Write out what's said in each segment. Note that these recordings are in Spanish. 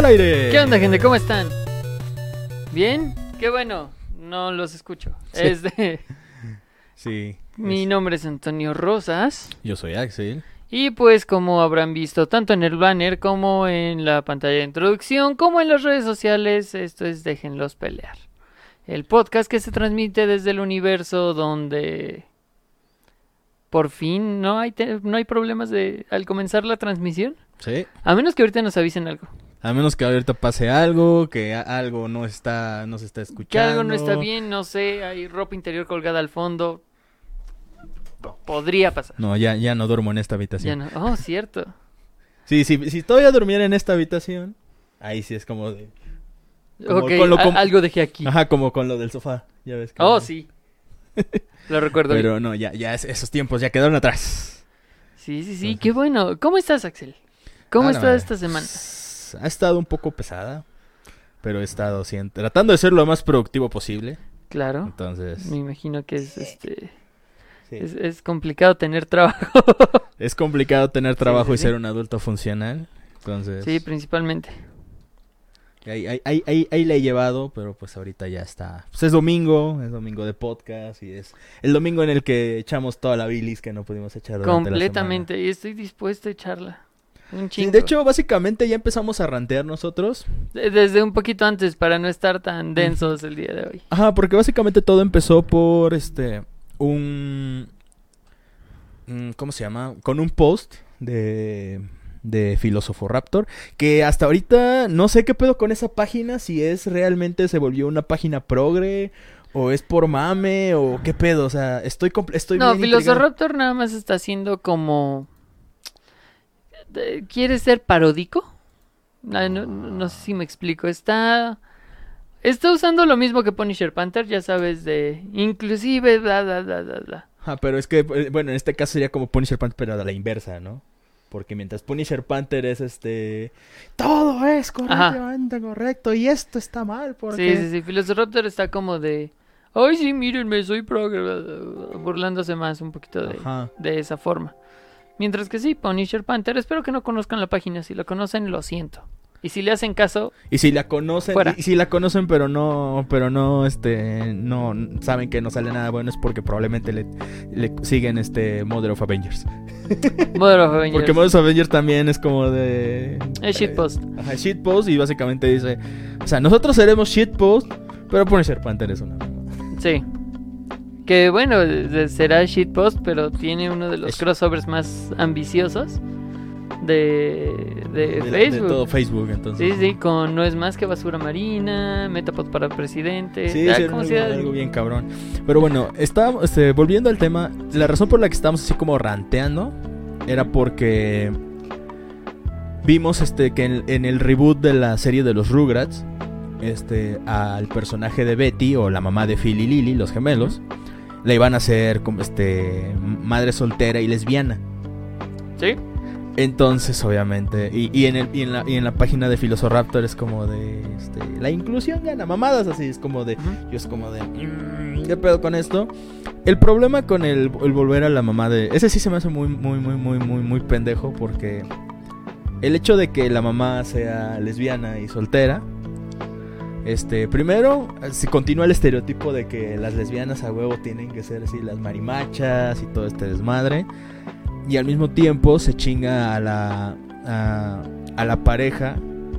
estamos al aire. ¿Qué onda, gente? ¿Cómo están? ¿Bien? Qué bueno. No los escucho. Sí. Es de- Sí. Mi es- nombre es Antonio Rosas. Yo soy Axel. Y pues como habrán visto tanto en el banner como en la pantalla de introducción como en las redes sociales, esto es Déjenlos pelear. El podcast que se transmite desde el universo donde por fin no hay, te- no hay problemas de al comenzar la transmisión. Sí. A menos que ahorita nos avisen algo. A menos que ahorita pase algo, que algo no está, no se está escuchando. Que algo no está bien, no sé, hay ropa interior colgada al fondo. Podría pasar. No, ya, ya no duermo en esta Ya habitación. no. Oh, cierto. Sí, sí, si todavía durmiera en esta habitación, ahí sí es como de... Como ok, con lo a- com- algo dejé aquí. Ajá, como con lo del sofá, ya ves. que- Oh, sí. Lo recuerdo. bien. Pero no, ya, ya es- esos tiempos ya quedaron atrás. Sí, sí, sí, qué bueno. ¿Cómo estás, Axel? ¿Cómo Ah, estás esta semana? Ha estado un poco pesada, pero he estado sí, tratando de ser lo más productivo posible. Claro. Entonces, Me imagino que es este sí. es, es complicado tener trabajo. es complicado tener trabajo sí, y sí. ser un adulto funcional. Entonces, sí, principalmente. ahí, ahí, ahí, ahí- la he llevado, pero pues ahorita ya está. Pues es domingo, es domingo de podcast y es el domingo en el que echamos toda la bilis que no pudimos echar la Completamente. Y estoy dispuesto a echarla. Un. Sí, de hecho, básicamente ya empezamos a rantear nosotros. De- Desde un poquito antes para no estar tan densos el día de hoy. Ajá, porque básicamente todo empezó por este un mm, ¿cómo se llama? Con un post de de Filósofo Raptor, que hasta ahorita no sé qué pedo con esa página, si es realmente se volvió una página progre o es por mame o qué pedo, o sea, estoy estoy No, intrigado. Velociraptor nada más está haciendo como... de- ¿Quiere ser paródico? No, no, no sé si me explico. Está... Está usando lo mismo que Punisher Panther, ya sabes, de... Inclusive, bla, bla, bla, bla, bla. Ajá, pero es que eh, bueno, en este caso sería como Punisher Panther pero a la inversa, ¿no? Porque mientras Punisher Panther es este todo es correctamente correcto y esto está mal porque Sí, sí, sí. Velociraptor está como de... Ay, sí, mírenme, soy progre. bla, bla, bla", Burlándose más un poquito de, de esa forma. Mientras que sí, Punisher Panther, espero que no conozcan la página. Si lo conocen, lo siento. Y si le hacen caso, Y si la conocen, Fuera. y si la conocen pero no, pero no, este, no saben que no sale nada bueno es porque probablemente le, le siguen este Mother of Avengers. Mother of Avengers. Porque Mother of Avengers también es como de... Es shitpost. Ajá, shitpost y básicamente dice, o sea, nosotros seremos shitpost, pero Punisher Panther es una... Sí. Que bueno, será shitpost, pero tiene uno de los crossovers más ambiciosos de, de, de- de Facebook. todo Facebook, entonces. Sí, sí, con No es más que basura marina, Metapod para presidente. Sí, como algo, sea- algo bien cabrón. Pero bueno, estábamos, este, volviendo al tema, la razón por la que estábamos así como ranteando era porque vimos este que en, en el reboot de la serie de los Rugrats, este, al personaje de Betty o la mamá de Phil y Lily, los gemelos, la iban a hacer como este madre soltera y lesbiana. Sí. Entonces, obviamente, y, y en, el, y, en la, y en la página de Filosoraptor es como de, este, la inclusión gana mamadas, así es como de, yo es como de, "Mm, ¿qué pedo con esto? El problema con el, el volver a la mamá de, ese sí se me hace muy, muy, muy, muy, muy, muy pendejo porque el hecho de que la mamá sea lesbiana y soltera, este, primero, se continúa el estereotipo de que las lesbianas a huevo tienen que ser así las marimachas y todo este desmadre. Y al mismo tiempo se chinga a la, a, a la pareja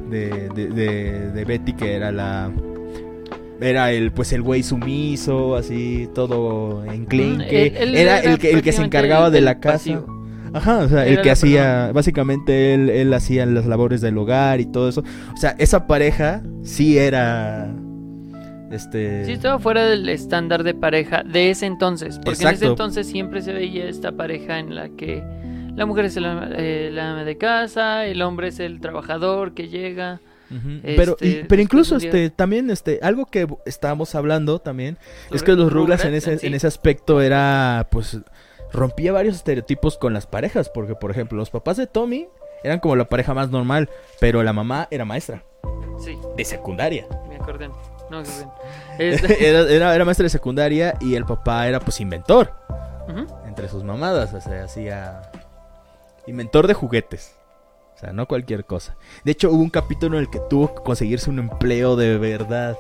de, de, de- de Betty, que era la... Era el, pues el güey sumiso, así, todo enclenque. Mm, era el que, el que se encargaba de la casa. pasivo. Ajá, o sea, el que hacía, persona. básicamente él, él hacía las labores del hogar y todo eso. O sea, esa pareja sí era, este... Sí, estaba fuera del estándar de pareja de ese entonces. Porque en ese entonces siempre se veía esta pareja en la que la mujer es la, eh, la ama de casa, el hombre es el trabajador que llega. Este, pero, y- pero incluso este también este algo que estábamos hablando también es que los Rugrats en ese sí. en ese aspecto era pues rompía varios estereotipos con las parejas porque por ejemplo los papás de Tommy eran como la pareja más normal pero la mamá era maestra Sí, de secundaria me acordé. No. Este- era, era, era maestra de secundaria y el papá era pues inventor entre sus mamadas o sea hacía inventor de juguetes sea, no cualquier cosa. De hecho, hubo un capítulo en el que tuvo que conseguirse un empleo de verdad.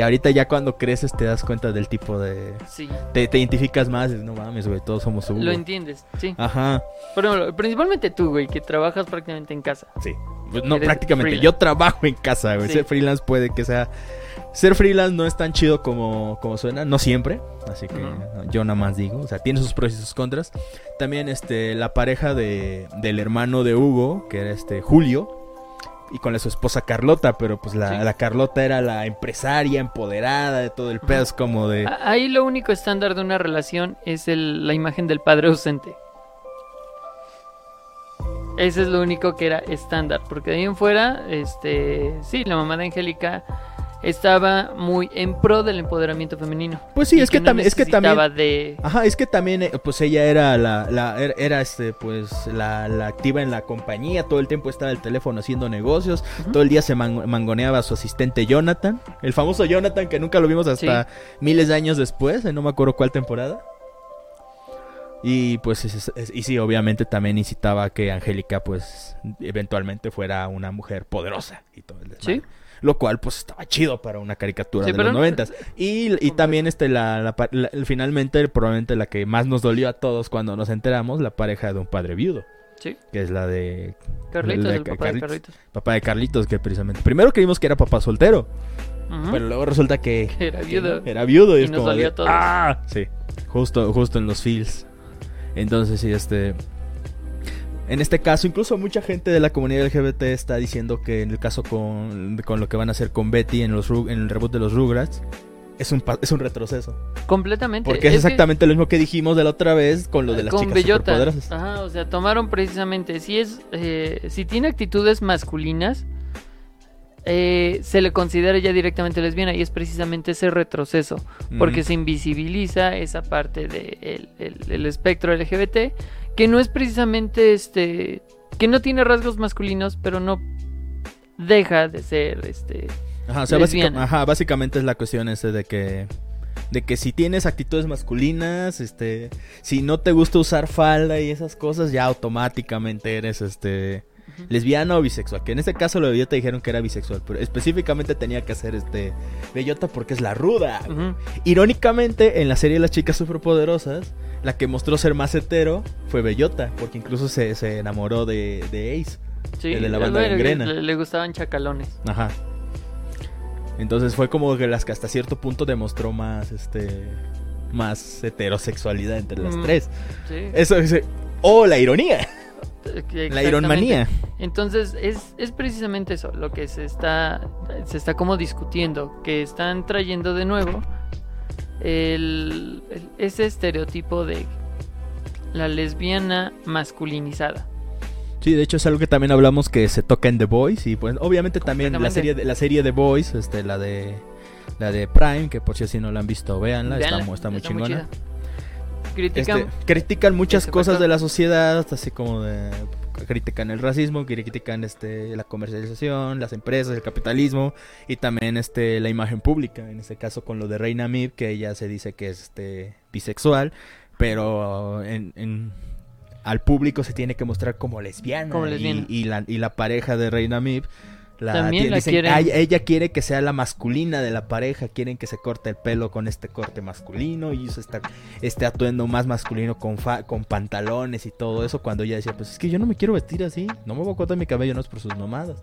Que ahorita ya cuando creces te das cuenta del tipo de... Sí. Te, te identificas más, no mames, güey, todos somos Hugo. Lo entiendes, sí. Ajá, Pero principalmente tú, güey, que trabajas prácticamente en casa. sí. Pues no, Eres prácticamente. freelance. Yo trabajo en casa, güey. Sí. Ser freelance puede que sea... Ser freelance no es tan chido como, como suena, no siempre, así que yo nada más digo, o sea, tiene sus pros y sus contras. También este la pareja de, del hermano de Hugo, que era este Julio, y con su esposa Carlota, pero pues la, Sí. la Carlota era la empresaria empoderada de todo el pedo, es como de... Ahí lo único estándar de una relación es el- la imagen del padre ausente. Ese es lo único que era estándar, porque de ahí en fuera, este, sí, la mamá de Angélica estaba muy en pro del empoderamiento femenino. Pues sí, es que, no también, es que también... de Ajá, es que también, eh, pues ella era la, la era, era, este, pues, la, la activa en la compañía, todo el tiempo estaba el teléfono haciendo negocios, todo el día se man- mangoneaba a su asistente Jonathan, el famoso Jonathan que nunca lo vimos hasta miles de años después, eh, no me acuerdo cuál temporada. Y pues, es- es- es- y sí, obviamente también incitaba a que Angélica, pues, eventualmente fuera una mujer poderosa y todo el desmadre. Sí. Lo cual, pues, estaba chido para una caricatura Sí, de los no- noventas. Y, y también, este, la, la finalmente, probablemente la que más nos dolió a todos cuando nos enteramos, la pareja de un padre viudo, Sí, que es la de Carlitos, La de el papá de Carlitos. Papá de Carlitos, que precisamente, primero creímos que era papá soltero, pero luego resulta que Que era viudo. era viudo y, Y es nos como dolió de, a todos. ¡Ah! Sí, justo, justo en los feels. Entonces, sí, este... En este caso, incluso mucha gente de la comunidad LGBT está diciendo que en el caso con, con lo que van a hacer con Betty en, los, en el reboot de los Rugrats, es un, es un retroceso. Completamente. Porque es, exactamente lo mismo que dijimos de la otra vez con lo de las con chicas Bellota. superpoderosas. Ajá, o sea, tomaron precisamente, si es, eh, si tiene actitudes masculinas, eh, se le considera ya directamente lesbiana y es precisamente ese retroceso, porque se invisibiliza esa parte del el, espectro LGBT, que no es precisamente este, que no tiene rasgos masculinos, pero no deja de ser este Ajá, o sea, básica- ajá, básicamente es la cuestión ese de que de que si tienes actitudes masculinas, este, si no te gusta usar falda y esas cosas, ya automáticamente eres este Lesbiana o bisexual. Que en este caso lo de Bellota dijeron que era bisexual, pero específicamente tenía que ser este Bellota porque es la ruda. Irónicamente, en la serie de las chicas superpoderosas, la que mostró ser más hetero fue Bellota, porque incluso se, se enamoró de, de Ace. Sí, El de la banda gangrena. le, le gustaban chacalones. Ajá. Entonces fue como que las que hasta cierto punto demostró más, este, más heterosexualidad entre las Mm, tres. Sí. Eso es, oh, la ironía, la Exactamente. ironmanía. Entonces es, es precisamente eso lo que se está se está como discutiendo que están trayendo de nuevo el, el- ese estereotipo de la lesbiana masculinizada. Sí, de hecho es algo que también hablamos que se toca en The Boys y pues obviamente también la serie de, la serie The Boys, este, la de la de Prime, que por si así no la han visto, véanla, está, Véanla, mu- está muy está chingona. Critican Este, critican muchas ese cosas de la sociedad, así como de critican el racismo, critican este la comercialización, las empresas, el capitalismo y también este la imagen pública, en este caso con lo de Reina Mib, que ella se dice que es este bisexual, pero en, en- al público se tiene que mostrar como lesbiana, Como y-. Y, la, y la pareja de Reina Mib la, También tiene- la dicen, quieren. "Ah, ella quiere que sea la masculina de la pareja, quieren que se corte el pelo con este corte masculino y esta, este atuendo más masculino con, fa- con pantalones y todo eso. Cuando ella decía, pues es que yo no me quiero vestir así, no me voy a cortar mi cabello, no es por sus mamadas.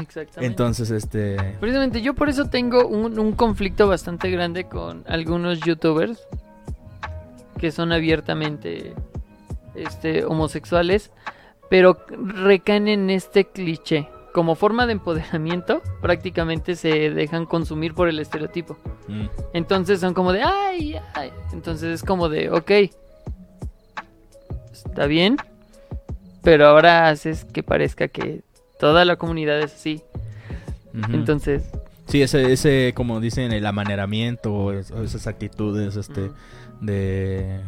exactamente. Entonces, este. Precisamente yo por eso tengo un, un conflicto bastante grande con algunos youtubers que son abiertamente este, homosexuales, pero recaen en este cliché. Como forma de empoderamiento, prácticamente se dejan consumir por el estereotipo. mm, Entonces son como de, ay, ay. Entonces es como de, ok, está bien, pero ahora haces que parezca que toda la comunidad es así. Entonces, Sí, ese, ese, como dicen, el amaneramiento o, esas actitudes, este, de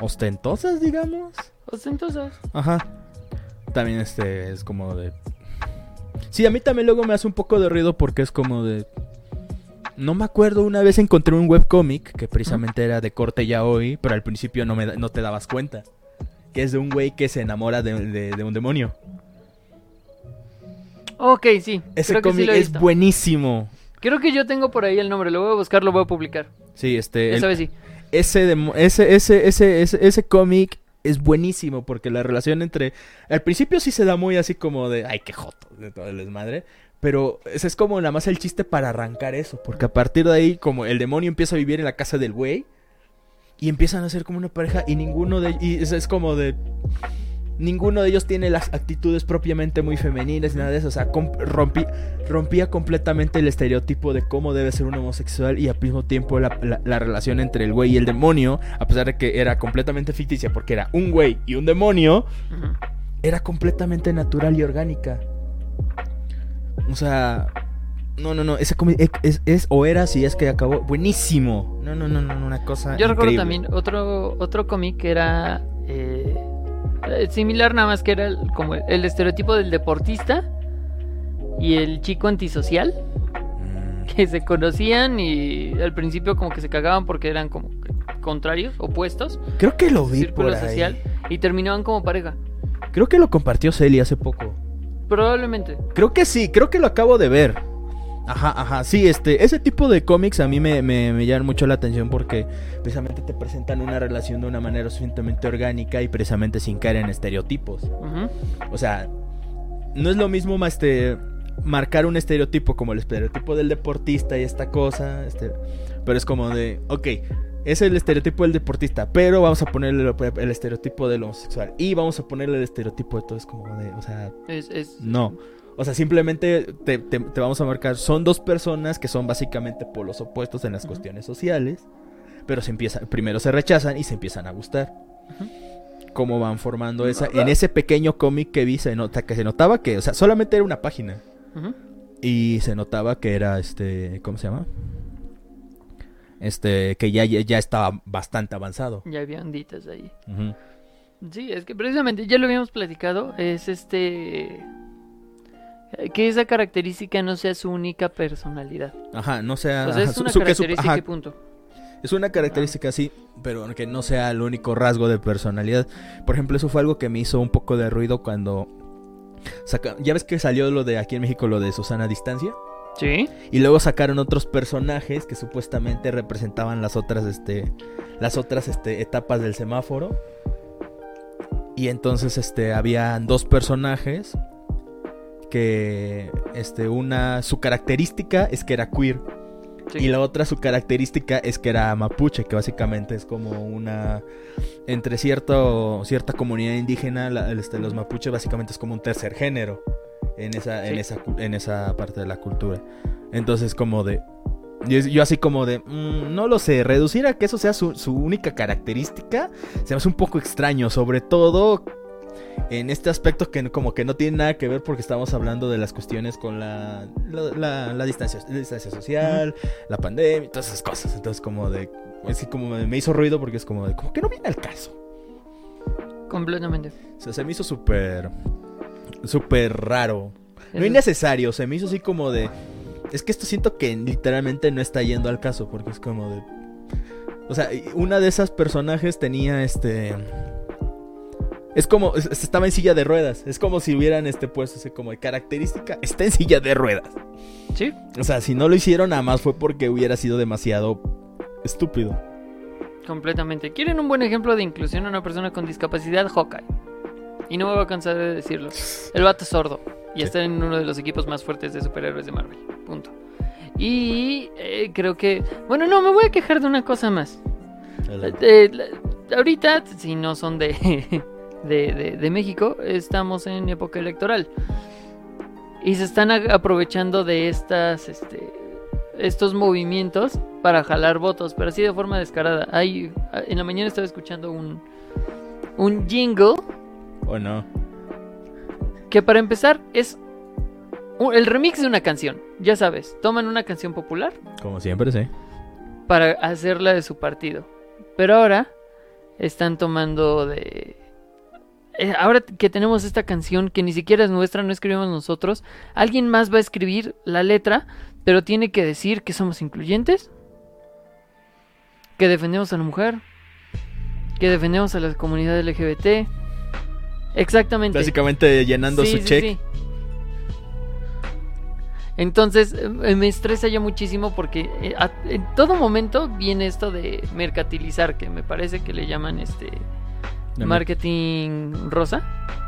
ostentosas, digamos. ostentosas. Ajá. También este es como de. Sí, a mí también luego me hace un poco de ruido porque es como de. No me acuerdo, una vez encontré un webcómic que precisamente era de corte ya hoy, pero al principio no, me, no te dabas cuenta. Que es de un güey que se enamora de, de- de un demonio. Ok, sí. Ese sí cómic es visto. buenísimo. Creo que yo tengo por ahí el nombre, lo voy a buscar, lo voy a publicar. Sí, este. el- Esa vez sí. ese, ese, ese, ese, ese, ese cómic es buenísimo porque la relación entre... Al principio sí se da muy así como de, ay, qué joto, de todo el desmadre. Pero ese es como nada más el chiste para arrancar eso. Porque a partir de ahí, como el demonio empieza a vivir en la casa del güey. Y empiezan a ser como una pareja y ninguno de... Y es, es como de... Ninguno de ellos tiene las actitudes propiamente muy femeninas y nada de eso. O sea, com- rompí- rompía completamente el estereotipo de cómo debe ser un homosexual y al mismo tiempo la, la- la relación entre el güey y el demonio, a pesar de que era completamente ficticia porque era un güey y un demonio, era completamente natural y orgánica. O sea, no, no, no, ese cómic es, es, es- o era si es que acabó buenísimo. No, no, no, no, una cosa Yo recuerdo también otro, otro cómic que era eh, eh, similar, nada más que era el- como el estereotipo del deportista y el chico antisocial Mm, que se conocían y al principio como que se cagaban porque eran como contrarios, opuestos, Creo que lo vi círculo por ahí. social y terminaban como pareja. Creo que lo compartió Celi hace poco. Probablemente. Creo que sí, creo que lo acabo de ver. Ajá, ajá, sí, este, ese tipo de cómics a mí me, me, me llaman mucho la atención porque precisamente te presentan una relación de una manera suficientemente orgánica y precisamente sin caer en estereotipos. Ujú. O sea, no es lo mismo más este, marcar un estereotipo como el estereotipo del deportista y esta cosa, este, pero es como de, ok, es el estereotipo del deportista, pero vamos a ponerle el, el estereotipo del homosexual y vamos a ponerle el estereotipo de todo, es como de, o sea, Es, es- no. O sea, simplemente te, te- te vamos a marcar. Son dos personas que son básicamente polos opuestos en las cuestiones sociales. Pero se empieza, primero se rechazan y se empiezan a gustar. Cómo van formando esa. En ese pequeño cómic que vi, se nota que se notaba que, o sea, solamente era una página. Y se notaba que era este. ¿Cómo se llama? Este. Que ya, ya, estaba bastante avanzado. Ya había onditas ahí. Sí, es que precisamente ya lo habíamos platicado, es este que esa característica no sea su única personalidad. Ajá, no sea. O sea, es una su- característica ajá, y punto. Es una característica así, pero que no sea el único rasgo de personalidad. Por ejemplo, eso fue algo que me hizo un poco de ruido cuando saca... ya ves que salió lo de aquí en México lo de Susana Distancia Sí. y luego sacaron otros personajes que supuestamente representaban las otras este las otras este etapas del semáforo. Y entonces este habían dos personajes que este una su característica es que era queer. sí. Y la otra, su característica es que era mapuche, que básicamente es como una... Entre cierto, cierta comunidad indígena, la- este, los mapuches básicamente es como un tercer género en esa, en esa, en esa parte de la cultura. Entonces como de... Yo, yo así como de... mm, no lo sé, reducir a que eso sea su, su única característica se me hace un poco extraño, sobre todo en este aspecto que como que no tiene nada que ver porque estamos hablando de las cuestiones con la, la, la- la distancia, la distancia social, la pandemia, y todas esas cosas. Entonces como de... Es que como me, hizo ruido porque es como de... Como que no viene al caso. Completamente. O sea, se me hizo súper... Súper raro. No innecesario, se me hizo así como de... Es que esto siento que literalmente no está yendo al caso porque es como de... O sea, una de esas personajes tenía este... Es como, es- estaba en silla de ruedas. Es como si hubieran este puesto así como de característica, está en silla de ruedas. Sí. O sea, si no lo hicieron nada más fue porque hubiera sido demasiado estúpido. Completamente. ¿Quieren un buen ejemplo de inclusión a una persona con discapacidad? Hawkeye. Y no me voy a cansar de decirlo. El vato es sordo. Y Sí. está en uno de los equipos más fuertes de superhéroes de Marvel. Punto. Y eh, creo que... Bueno, no, me voy a quejar de una cosa más. Eh, la- ahorita, si no son de, de, de- de México, estamos en época electoral. Y se están aprovechando de estas, este, estos movimientos para jalar votos, pero así de forma descarada. Hay, en la mañana estaba escuchando un, un jingle ¿O no? que para empezar es un- el remix de una canción. Ya sabes, toman una canción popular Como siempre, sí. para hacerla de su partido. Pero ahora están tomando de... eh, ahora que tenemos esta canción que ni siquiera es nuestra, no escribimos nosotros, alguien más va a escribir la letra, pero tiene que decir que somos incluyentes, que defendemos a la mujer, que defendemos a la comunidad LGBT. Exactamente. Básicamente llenando Sí, su sí, check. sí. Entonces eh, me estresa ya muchísimo porque eh, en todo momento viene esto de mercantilizar, que me parece que le llaman este No, marketing rosa.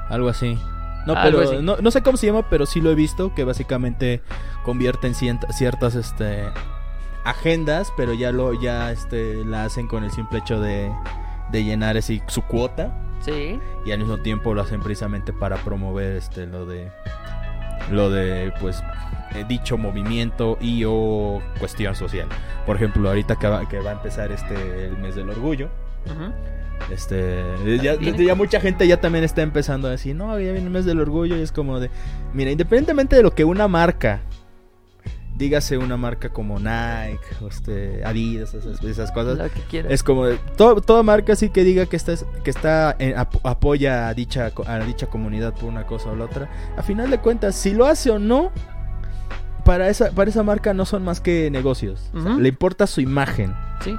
Algo así. No, Algo pero así. No, no sé cómo se llama, pero sí lo he visto, que básicamente convierte en ciertas este, agendas, pero ya lo ya este, la hacen con el simple hecho de, de llenar así su cuota Sí. y al mismo tiempo lo hacen precisamente para promover este lo de lo de pues eh, dicho movimiento y o cuestión social. Por ejemplo, ahorita que va, que va a empezar este el mes del orgullo. Este, ya, mucha gente ya también está empezando a decir, no, ya viene el mes del orgullo y es como de, mira, independientemente de lo que una marca, dígase una marca como Nike, o este, Adidas, esas, esas cosas, Lo que quieras. es como de, to- toda marca sí que diga que está, que está en- ap- apoya a dicha, a dicha comunidad por una cosa o la otra, a final de cuentas, si lo hace o no, para esa, para esa marca no son más que negocios, O sea, Ujú. le importa su imagen. Sí.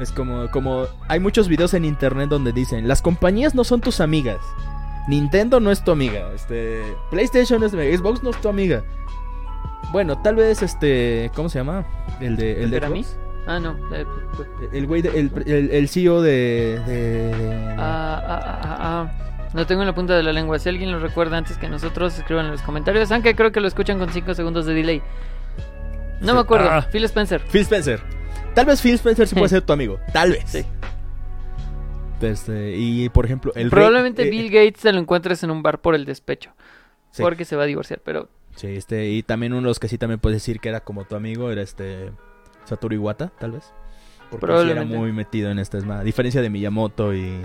Es como, como hay muchos videos en internet donde dicen, las compañías no son tus amigas. Nintendo no es tu amiga. Este, PlayStation no es tu amiga. Xbox no es tu amiga. Bueno, tal vez este, ¿cómo se llama? El de el de. Ah, no. El güey el, el, el CEO de, de- Ah, ah, ah, ah, ah. Lo tengo en la punta de la lengua. Si alguien lo recuerda antes que nosotros, escriban en los comentarios. Aunque creo que lo escuchan con 5 segundos de delay. No me acuerdo. Ah. Phil Spencer. Phil Spencer. Tal vez Phil Spencer sí puede ser tu amigo. Tal vez. Sí. Este, y por ejemplo, el rey- Probablemente eh, Bill Gates te lo encuentres en un bar por el despecho. Sí. Porque se va a divorciar. Pero Sí, este, y también uno de los que sí también puedes decir que era como tu amigo era este Satoru Iwata, tal vez. Porque sí era Probablemente. muy metido en este A diferencia de Miyamoto y,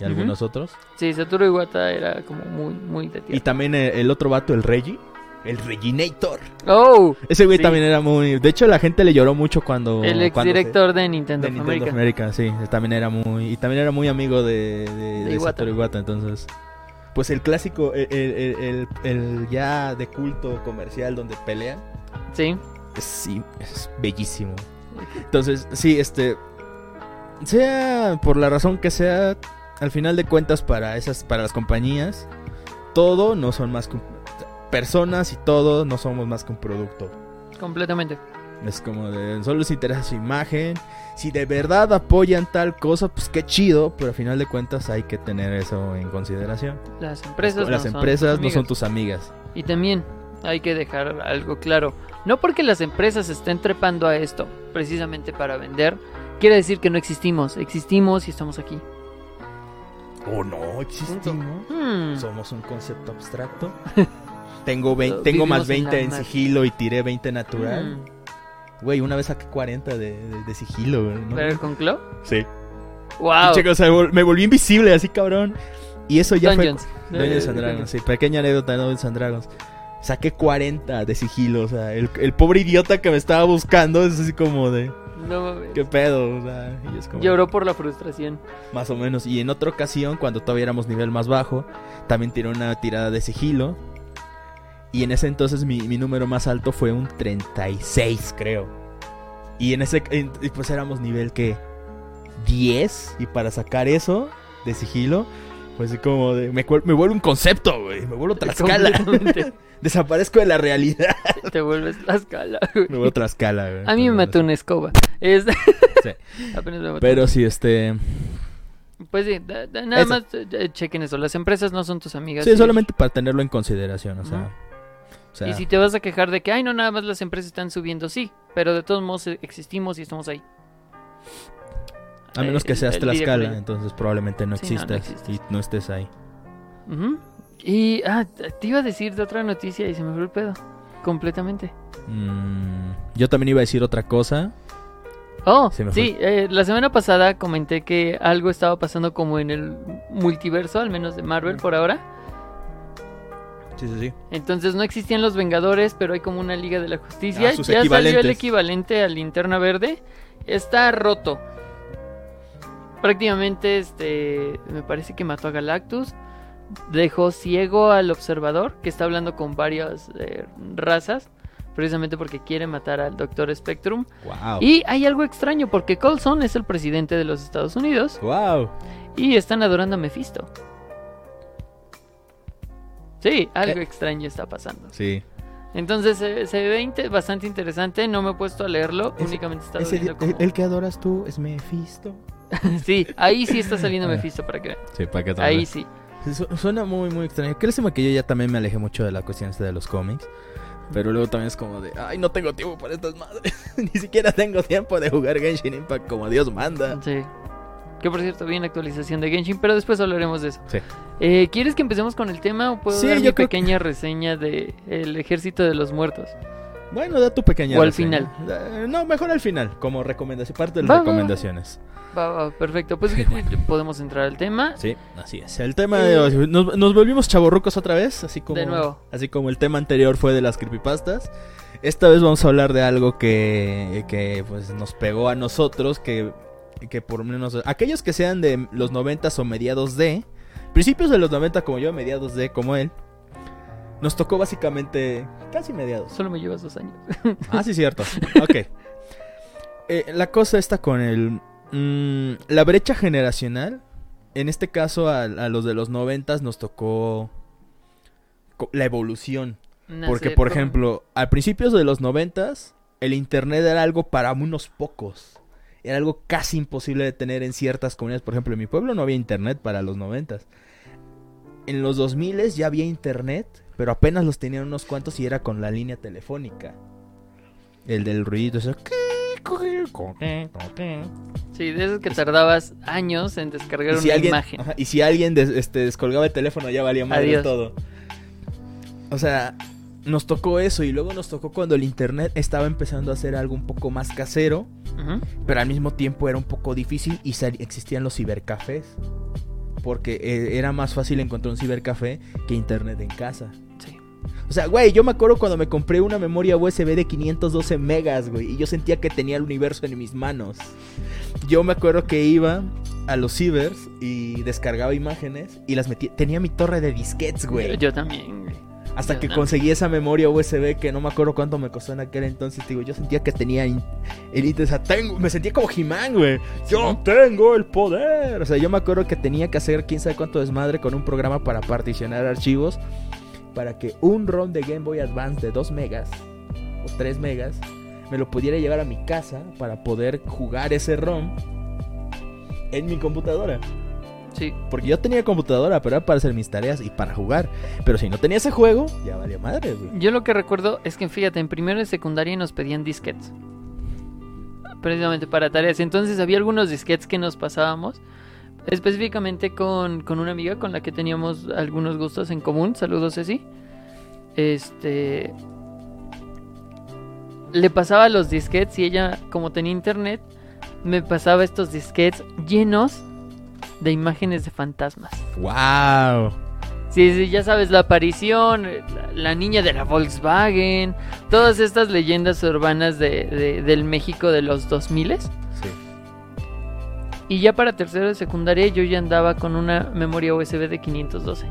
y algunos otros. sí, Satoru Iwata era como muy, muy de Y tierra. también eh, el otro vato, el Reggie. El Reginator. ¡Oh! Ese güey Sí. también era muy... De hecho, la gente le lloró mucho cuando... El cuando se- exdirector de Nintendo, de Nintendo. America, sí. También era muy... Y también era muy amigo de, de, De de Iwata. Entonces... Pues el clásico, el, el- el- el ya de culto comercial donde pelean. Sí. Es, sí, es bellísimo. Entonces, sí, este. Sea por la razón que sea, al final de cuentas, para esas, para las compañías, todo no son más que personas y todo no somos más que un producto. Completamente. Es como de solo les interesa su imagen. Si de verdad apoyan tal cosa, pues qué chido, pero al final de cuentas hay que tener eso en consideración. Las empresas, las no son empresas no son tus amigas. Y también hay que dejar algo claro. No porque las empresas estén trepando a esto precisamente para vender, quiere decir que no existimos. Existimos y estamos aquí. Oh, no, existimos. Hmm. Somos un concepto abstracto. Tengo, vein- Uh, tengo más vivimos en 20 la en, sigilo y tiré 20 natural. Hmm. Güey, una vez saqué 40 de, de- de sigilo, güey. ¿no? ¿Ver con Clo? Sí. ¡Wow! Pinche cosa, me vol- me volví invisible, así cabrón. Y eso ya Dungeons. fue. Dungeons and Dragons, sí. Pequeña anécdota de Dungeons and Dragons. Saqué 40 de sigilo, o sea, el, el pobre idiota que me estaba buscando es así como de. No mames. ¿Qué pedo? O sea, y es como- Lloró por la frustración. Más o menos. Y en otra ocasión, cuando todavía éramos nivel más bajo, también tiré una tirada de sigilo. Y en ese entonces mi, mi número más alto fue un 36, creo. Y en ese en- pues éramos nivel que 10. Y para sacar eso de sigilo, pues como de. Me, me vuelve un concepto, güey. Me vuelvo Tlaxcala. Desaparezco de la realidad. Te vuelves la escala. güey. Me vuelvo Tlaxcala, güey. A mí me mató una escoba. Es... Sí. Apenas me mató. Pero sí, este. Pues sí, da- da- nada más eh, chequen eso. Las empresas no son tus amigas. Sí, y- solamente para tenerlo en consideración, o sea. O sea, Y si te vas a quejar de que, ay, no, nada más las empresas están subiendo, sí. Pero de todos modos eh, existimos y estamos ahí. A menos que seas Tlaxcala, entonces probablemente no Sí, no, no existas existes. y no estés ahí. Y, ah, te iba a decir de otra noticia y se me fue el pedo. Completamente. Mm, yo también iba a decir otra cosa. Oh, sí, eh, la semana pasada comenté que algo estaba pasando como en el multiverso, al menos de Marvel por ahora. Sí, sí, sí. Entonces no existían los Vengadores, pero hay como una Liga de la Justicia. Ah, ya salió el equivalente a Linterna Verde. Está roto. Prácticamente, este, me parece que mató a Galactus. Dejó ciego al observador, que está hablando con varias eh, razas. Precisamente porque quiere matar al Doctor Spectrum. Wow. Y hay algo extraño, porque Coulson es el presidente de los Estados Unidos. Wow. Y están adorando a Mephisto. Sí, algo Eh. extraño está pasando. Sí. Entonces se, ve bastante interesante. No me he puesto a leerlo, Ese- únicamente está viendo el, como... el que adoras tú es Mephisto. Sí, ahí sí está saliendo Ah. Mephisto para que vean. Sí, para que Ahí sí. Sí, su- Suena muy, muy extraño. Créeme que yo ya también me alejé mucho de la cuestión esta de los cómics. Pero luego también es como de, ay, no tengo tiempo para estas madres. Ni siquiera tengo tiempo de jugar Genshin Impact como Dios manda. Sí. Que por cierto, viene actualización de Genshin, pero después hablaremos de eso. Sí. Eh, ¿Quieres que empecemos con el tema o puedo Sí, dar mi pequeña reseña de El Ejército de los Muertos? Bueno, da tu pequeña O al reseña. Eh, No, mejor al final, como recomendación, parte de las va, recomendaciones. Va, va, perfecto. Pues podemos entrar al tema. Sí, así es. El tema de hoy, nos, nos volvimos chavorrucos otra vez, así como De nuevo. así como el tema anterior fue de las creepypastas. Esta vez vamos a hablar de algo que, que pues nos pegó a nosotros, que, que por menos aquellos que sean de los 90 o mediados de principios de los 90 como yo, mediados de como él. Nos tocó básicamente casi mediados. Solo me llevas dos años. Ah, sí, cierto. Ok. Eh, la cosa está con el. mm, la brecha generacional. En este caso, a, a los de los noventas nos tocó la evolución. Porque, por ejemplo, a principios de los noventas, el internet era algo para unos pocos. Era algo casi imposible de tener en ciertas comunidades. Por ejemplo, en mi pueblo no había internet para los noventas. En los 2000 ya había internet, pero apenas los tenían unos cuantos y era con la línea telefónica. El del ruidito, ese... Sí, de esos que tardabas años en descargar Y una si alguien, imagen. ajá, y si alguien des- este, descolgaba el teléfono ya valía madre Adiós. todo. O sea, nos tocó eso y luego nos tocó cuando el internet estaba empezando a hacer algo un poco más casero, pero al mismo tiempo era un poco difícil y existían los cibercafés. Porque eh, era más fácil encontrar un cibercafé que internet en casa. Sí. O sea, güey, yo me acuerdo cuando me compré una memoria USB de 512 megas, güey, y yo sentía que tenía el universo en mis manos. Yo me acuerdo que iba a los cibers y descargaba imágenes y las metía. Tenía mi torre de disquets, güey. Yo también, güey. Hasta que conseguí esa memoria USB que no me acuerdo cuánto me costó en aquel entonces. Digo, yo sentía que tenía el. O sea, tengo, me sentía como He-Man, güey. Yo tengo el poder. O sea, yo me acuerdo que tenía que hacer quién sabe cuánto desmadre con un programa para particionar archivos. Para que un ROM de Game Boy Advance de 2 megas o 3 megas me lo pudiera llevar a mi casa para poder jugar ese ROM en mi computadora. Sí. Porque yo tenía computadora, pero era para hacer mis tareas y para jugar. Pero si no tenía ese juego, ya valía madre, güey. Yo lo que recuerdo es que, fíjate, en primero y secundaria nos pedían disquetes. Precisamente para tareas. Entonces había algunos disquetes que nos pasábamos. Específicamente con, con una amiga con la que teníamos algunos gustos en común. Saludos, Ceci. Este. Le pasaba los disquetes y ella, como tenía internet, me pasaba estos disquetes llenos de imágenes de fantasmas. ¡Wow! Sí, sí, ya sabes, la aparición, la, la niña de la Volkswagen, todas estas leyendas urbanas de, de- del México de los 2000 Sí. Y ya para tercero de secundaria yo ya andaba con una memoria USB de 512.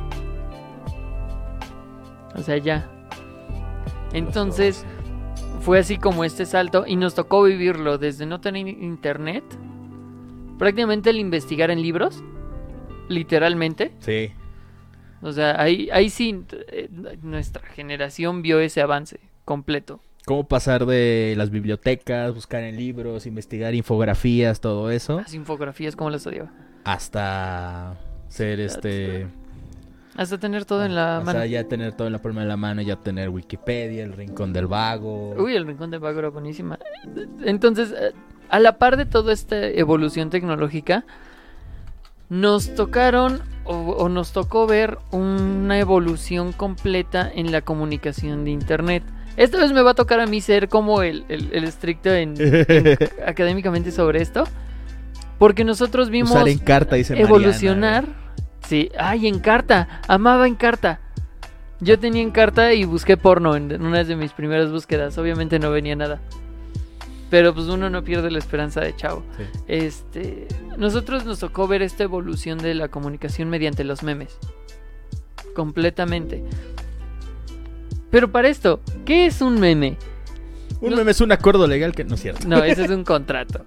O sea, ya. Entonces fue así como este salto y nos tocó vivirlo desde no tener internet, prácticamente el investigar en libros, literalmente. Sí. O sea, ahí, ahí sí eh, nuestra generación vio ese avance completo. Cómo pasar de las bibliotecas, buscar en libros, investigar infografías, todo eso, Las infografías como las odiaba. hasta ser este... Hasta tener todo en la o mano. sea, ya tener todo en la palma de la mano, ya tener Wikipedia, el rincón del vago. Uy, el rincón de vago era buenísima. Entonces, eh, a la par de toda esta evolución tecnológica, nos tocaron o, o nos tocó ver una evolución completa en la comunicación de Internet. Esta vez me va a tocar a mí ser como el, el- el estricto en, en- académicamente sobre esto. Porque nosotros vimos Usar en carta, dice evolucionar. Sí, ay, en carta. Amaba en carta. Yo tenía en carta y busqué porno en una de mis primeras búsquedas. Obviamente no venía nada. Pero pues uno no pierde la esperanza de chavo. Sí. Este, nosotros nos tocó ver esta evolución de la comunicación mediante los memes. Completamente. Pero para esto, ¿qué es un meme? Un No- meme es un acuerdo legal que no es cierto. No, ese es un contrato.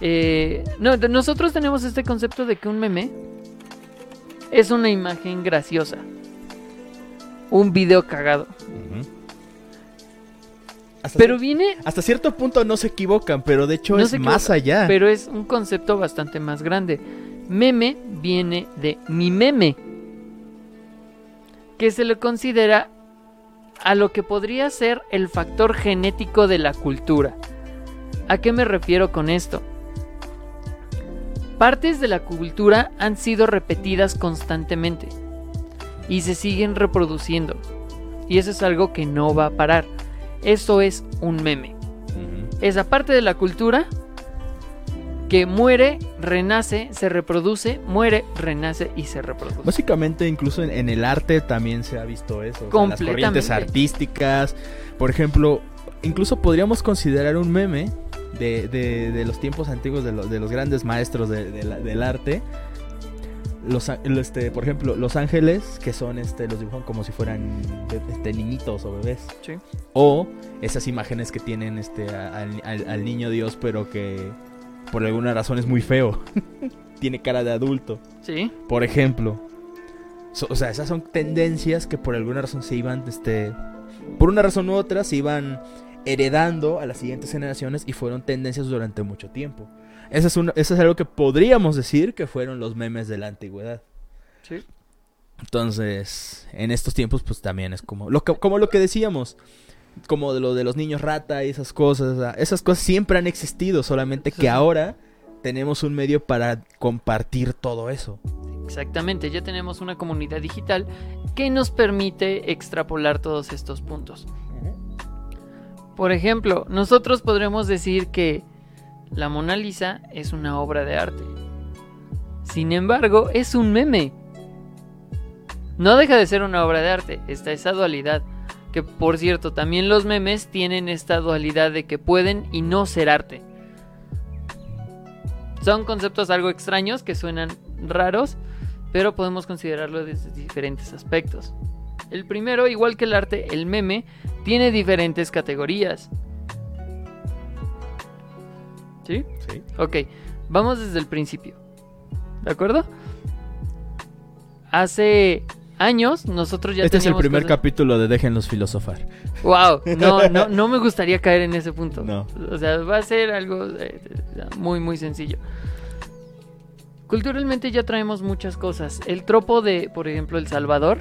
Eh, no, nosotros tenemos este concepto de que un meme es una imagen graciosa. Un video cagado. Ujú. Hasta, Pero viene, hasta cierto punto no se equivocan, pero de hecho No es más allá. pero es un concepto bastante más grande. Meme viene de mi meme, que se le considera a lo que podría ser el factor genético de la cultura. ¿A qué me refiero con esto? Partes de la cultura han sido repetidas constantemente y se siguen reproduciendo. Y eso es algo que no va a parar. Eso es un meme. Ujú. Esa parte de la cultura que muere, renace, se reproduce, muere, renace y se reproduce. Básicamente, incluso en, en el arte también se ha visto eso. o sea, las corrientes artísticas. Por ejemplo, incluso podríamos considerar un meme de, de- de los tiempos antiguos de, lo- de los grandes maestros la- del arte. Los, este, por ejemplo, los ángeles, que son este, los dibujan como si fueran este, niñitos o bebés. Sí. O esas imágenes que tienen este, al, al- al niño Dios, pero que por alguna razón es muy feo. Tiene cara de adulto. Sí, Por ejemplo. So- o sea, esas son tendencias que por alguna razón se iban, este, por una razón u otra, se iban heredando a las siguientes generaciones y fueron tendencias durante mucho tiempo. Eso es, una- eso es algo que podríamos decir que fueron los memes de la antigüedad. sí. Entonces, en estos tiempos, pues también es como lo que, como lo que decíamos, como de lo de los niños rata y esas cosas. esas cosas siempre han existido, solamente que ahora tenemos un medio para compartir todo eso. Exactamente, ya tenemos una comunidad digital que nos permite extrapolar todos estos puntos. Por ejemplo, nosotros podremos decir que la Mona Lisa es una obra de arte. Sin embargo, es un meme. No deja de ser una obra de arte, está esa dualidad. Que por cierto, también los memes tienen esta dualidad de que pueden y no ser arte. Son conceptos algo extraños que suenan raros, pero podemos considerarlo desde diferentes aspectos. El primero, igual que el arte, el meme, tiene diferentes categorías. ¿Sí? Sí. Ok, vamos desde el principio. ¿De acuerdo? Hace años nosotros ya este es el primer cosas- capítulo de Déjenlos filosofar. Wow, no, no, no me gustaría caer en ese punto. No. O sea, va a ser algo eh, muy, muy sencillo. Culturalmente ya traemos muchas cosas. El tropo de, por ejemplo, El Salvador.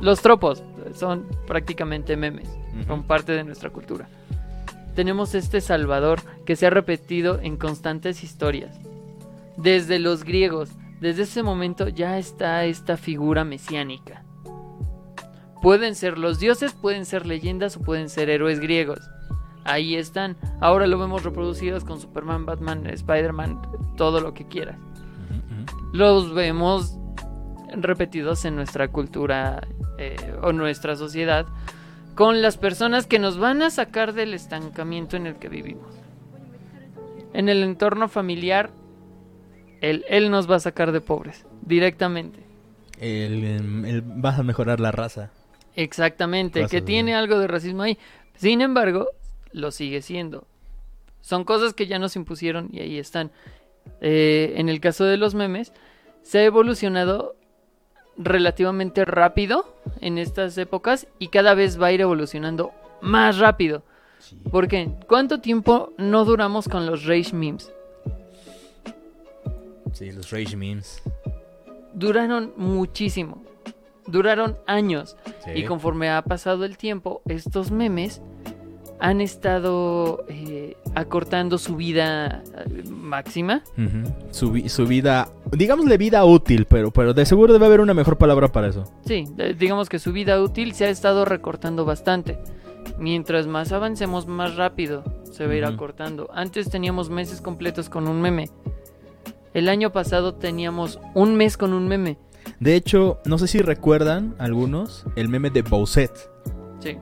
Los tropos son prácticamente memes. Son parte de nuestra cultura. Tenemos este Salvador que se ha repetido en constantes historias. Desde los griegos, desde ese momento ya está esta figura mesiánica. Pueden ser los dioses, pueden ser leyendas o pueden ser héroes griegos. Ahí están. Ahora lo vemos reproducidos con Superman, Batman, Spider-Man, todo lo que quieras. Los vemos repetidos en nuestra cultura eh, o nuestra sociedad con las personas que nos van a sacar del estancamiento en el que vivimos. En el entorno familiar, él, él nos va a sacar de pobres, directamente. El, em, el- vas a mejorar la raza. Exactamente, que tiene algo de racismo ahí. Sin embargo, lo sigue siendo. Son cosas que ya nos impusieron y ahí están. Eh, en el caso de los memes, se ha evolucionado relativamente rápido en estas épocas y cada vez va a ir evolucionando más rápido. ¿Por qué? ¿Cuánto tiempo no duramos con los rage memes? Sí, los rage memes. Duraron muchísimo. Duraron años. Sí. Y conforme ha pasado el tiempo, estos memes han estado eh, acortando su vida eh, máxima. Su, su vida, digámosle vida útil, pero, pero de seguro debe haber una mejor palabra para eso. Sí, digamos que su vida útil se ha estado recortando bastante. Mientras más avancemos, más rápido se va a ir acortando. Antes teníamos meses completos con un meme. El año pasado teníamos un mes con un meme. De hecho, no sé si recuerdan algunos el meme de Bowsette. Sí,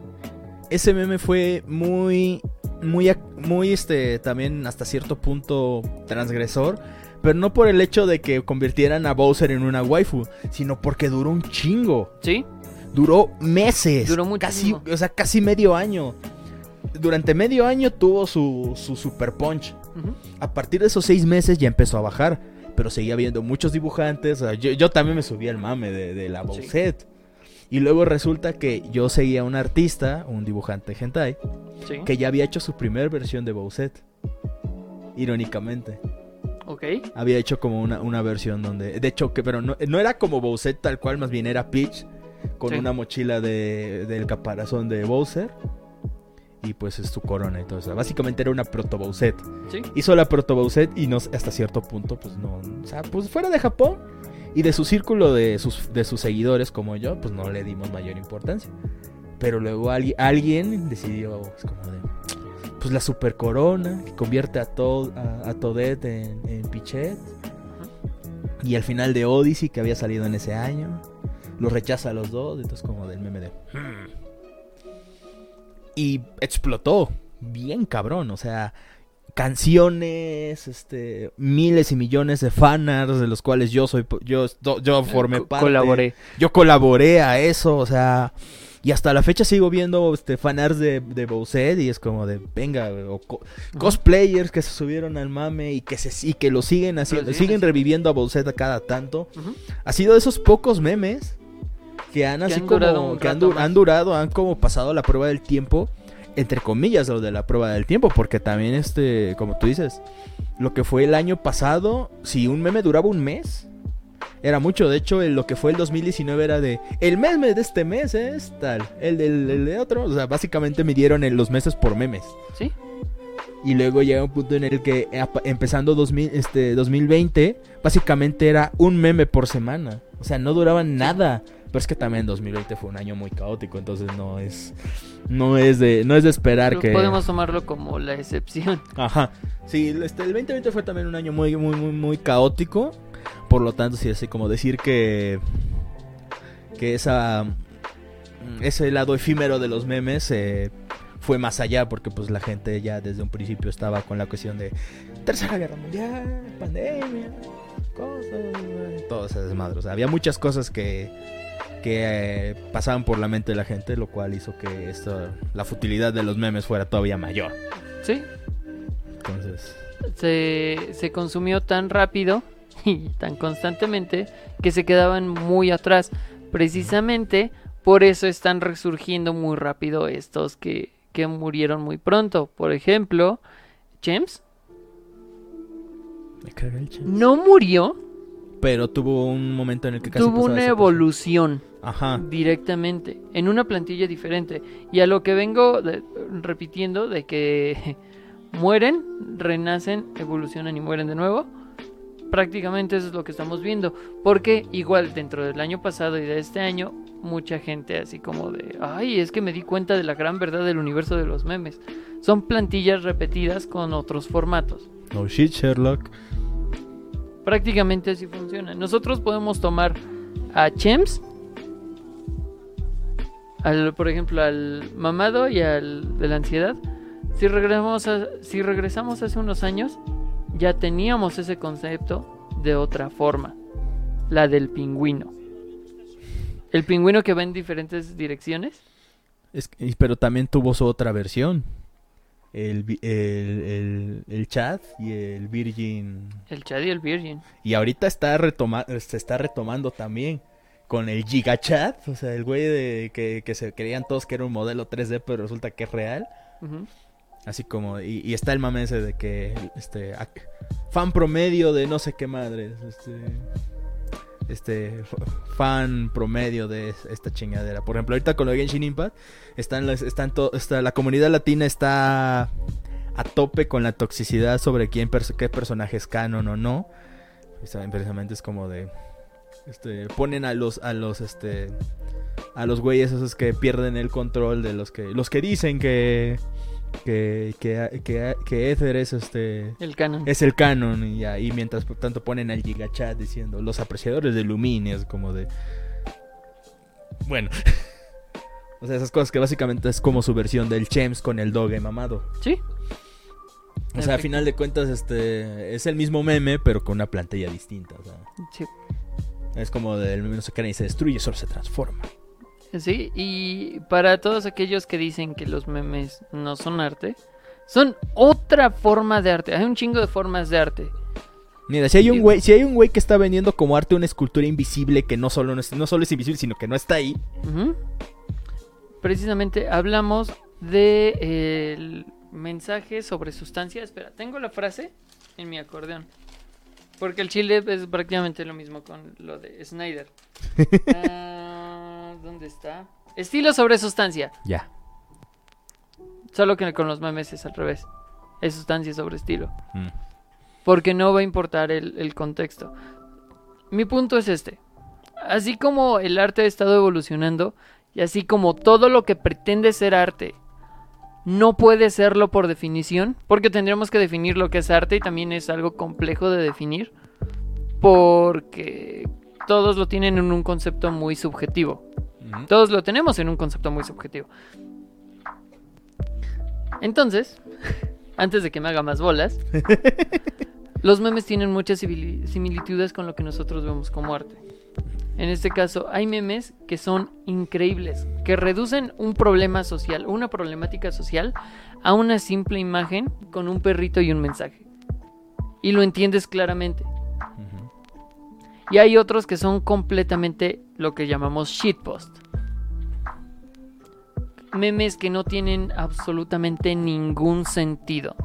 Ese meme fue muy, muy, muy, este, también hasta cierto punto transgresor. Pero no por el hecho de que convirtieran a Bowser en una waifu, sino porque duró un chingo. sí, Duró meses. Duró Casi, muchísimo. o sea, casi medio año. Durante medio año tuvo su, su super punch. A partir de esos seis meses ya empezó a bajar. Pero seguía habiendo muchos dibujantes. o sea, yo, yo también me subí al mame de, de la Sí. Y luego resulta que yo seguía a un artista, un dibujante hentai, Sí. que ya había hecho su primer versión de Bowsette. Irónicamente. Ok. Había hecho como una, una versión donde... De hecho, que pero no, no era como Bowsette tal cual, más bien era Peach. Con Sí. una mochila de, del caparazón de Bowser. Y pues es su corona y todo eso. Básicamente era una proto Bowsette. Sí. Hizo la proto Bowsette y no, hasta cierto punto, pues no... O sea, pues fuera de Japón y de su círculo de sus, de sus seguidores como yo, pues no le dimos mayor importancia. Pero luego alguien, alguien decidió, pues, como de, pues la super corona, que convierte a, a, en, en Pichet. Y al final de Odyssey, que había salido en ese año, los rechaza a los dos, entonces como del meme de... "Hmm". Y explotó, bien cabrón, o sea, canciones, este, miles y millones de fanarts de los cuales yo soy, yo, yo formé Co- parte. Colaboré. Yo colaboré a eso, o sea, y hasta la fecha sigo viendo este fanarts de, de Bowsette y es como de, venga, o co- cosplayers que se subieron al mame y que se y que lo siguen haciendo, siguen siguen reviviendo a Bowsette a cada tanto. Ha sido de esos pocos memes que han Que así han durado como que han, han durado, han como pasado la prueba del tiempo, entre comillas lo de la prueba del tiempo, porque también este, como tú dices, lo que fue el año pasado, si un meme duraba un mes, era mucho. De hecho, lo que fue el 2019 era de el meme de este mes es tal, el del el de otro, o sea, básicamente midieron en los meses por memes. Sí. Y luego llega un punto en el que empezando 2000, este, 2020, básicamente era un meme por semana. O sea, no duraban nada. Pero es que también 2020 fue un año muy caótico, entonces no es no es de no es de esperar Pero que Podemos tomarlo como la excepción. Ajá. Sí, este, el 2020 fue también un año muy muy muy muy caótico, por lo tanto sí así como decir que que esa ese lado efímero de los memes eh, fue más allá porque pues la gente ya desde un principio estaba con la cuestión de tercera guerra mundial, pandemia, cosas, todo ese desmadre. O sea, había muchas cosas que que eh, pasaban por la mente de la gente, lo cual hizo que esto, la futilidad de los memes fuera todavía mayor. Sí. Entonces, Se, se consumió tan rápido y tan constantemente que se quedaban muy atrás. Precisamente por eso están resurgiendo muy rápido estos que, que murieron muy pronto. Por ejemplo, James me caga el chiste. no murió, Pero tuvo un momento en el que casi tuvo una evolución. Ajá. directamente en una plantilla diferente. Y a lo que vengo de- repitiendo de que mueren, renacen, evolucionan y mueren de nuevo. Prácticamente eso es lo que estamos viendo. Porque igual dentro del año pasado y de este año, mucha gente así como de, ay, es que me di cuenta de la gran verdad del universo de los memes. Son plantillas repetidas con otros formatos. No shit, Sherlock. Prácticamente así funciona. Nosotros podemos tomar a Chems, al, por ejemplo, al mamado y al de la ansiedad. Si regresamos, a- si regresamos hace unos años, ya teníamos ese concepto de otra forma, la del pingüino. El pingüino que va en diferentes direcciones. Es pero también tuvo su otra versión. El, el, el, el chat y el Virgin. El Chad y el Virgin. Y ahorita está retoma se está retomando también. Con el GigaChat. O sea, el güey de que, que se creían todos que era un modelo 3D, pero resulta que es real. Así como, y, y está el mame ese de que, este, fan promedio de no sé qué madres, este, este, fan promedio de es- esta chingadera. Por ejemplo, ahorita con lo de Genshin Impact, están están está, la comunidad latina está a tope con la toxicidad sobre quién, perso- qué personaje es canon o no. Precisamente es como de, este, ponen a los, a los, este, a los güeyes esos que pierden el control de los que, los que dicen que que, que, que, que Ether es este El canon. es el canon y ahí mientras por tanto ponen al gigachat diciendo los apreciadores de Lumini es como de bueno o sea esas cosas que básicamente es como su versión del Chems con el doge mamado Sí. o sea a final de cuentas este es el mismo meme pero con una plantilla distinta o sea Sí. es como del meme no se crea y se destruye solo se transforma Sí, y para todos aquellos que dicen que los memes no son arte, son otra forma de arte. Hay un chingo de formas de arte. Mira, si hay un güey, si hay un güey que está vendiendo como arte una escultura invisible que no solo no es, no solo es invisible, sino que no está ahí. Precisamente hablamos de eh, el mensaje sobre sustancia. Espera, tengo la frase en mi acordeón. Porque el chile es prácticamente lo mismo con lo de Snyder. Ah, ¿Dónde está? Estilo sobre sustancia. Ya. Solo que con los memes es al revés. Es sustancia sobre estilo. Mm. Porque no va a importar el, el contexto. Mi punto es este. Así como el arte ha estado evolucionando, y así como todo lo que pretende ser arte no puede serlo por definición, porque tendríamos que definir lo que es arte y también es algo complejo de definir, porque todos lo tienen en un concepto muy subjetivo. Todos lo tenemos en un concepto muy subjetivo. Entonces, antes de que me haga más bolas, los memes tienen muchas simili- similitudes con lo que nosotros vemos como arte. En este caso, hay memes que son increíbles, que reducen un problema social, una problemática social, a una simple imagen con un perrito y un mensaje. Y lo entiendes claramente. Y hay otros que son completamente lo que llamamos shitpost. Memes que no tienen absolutamente ningún sentido.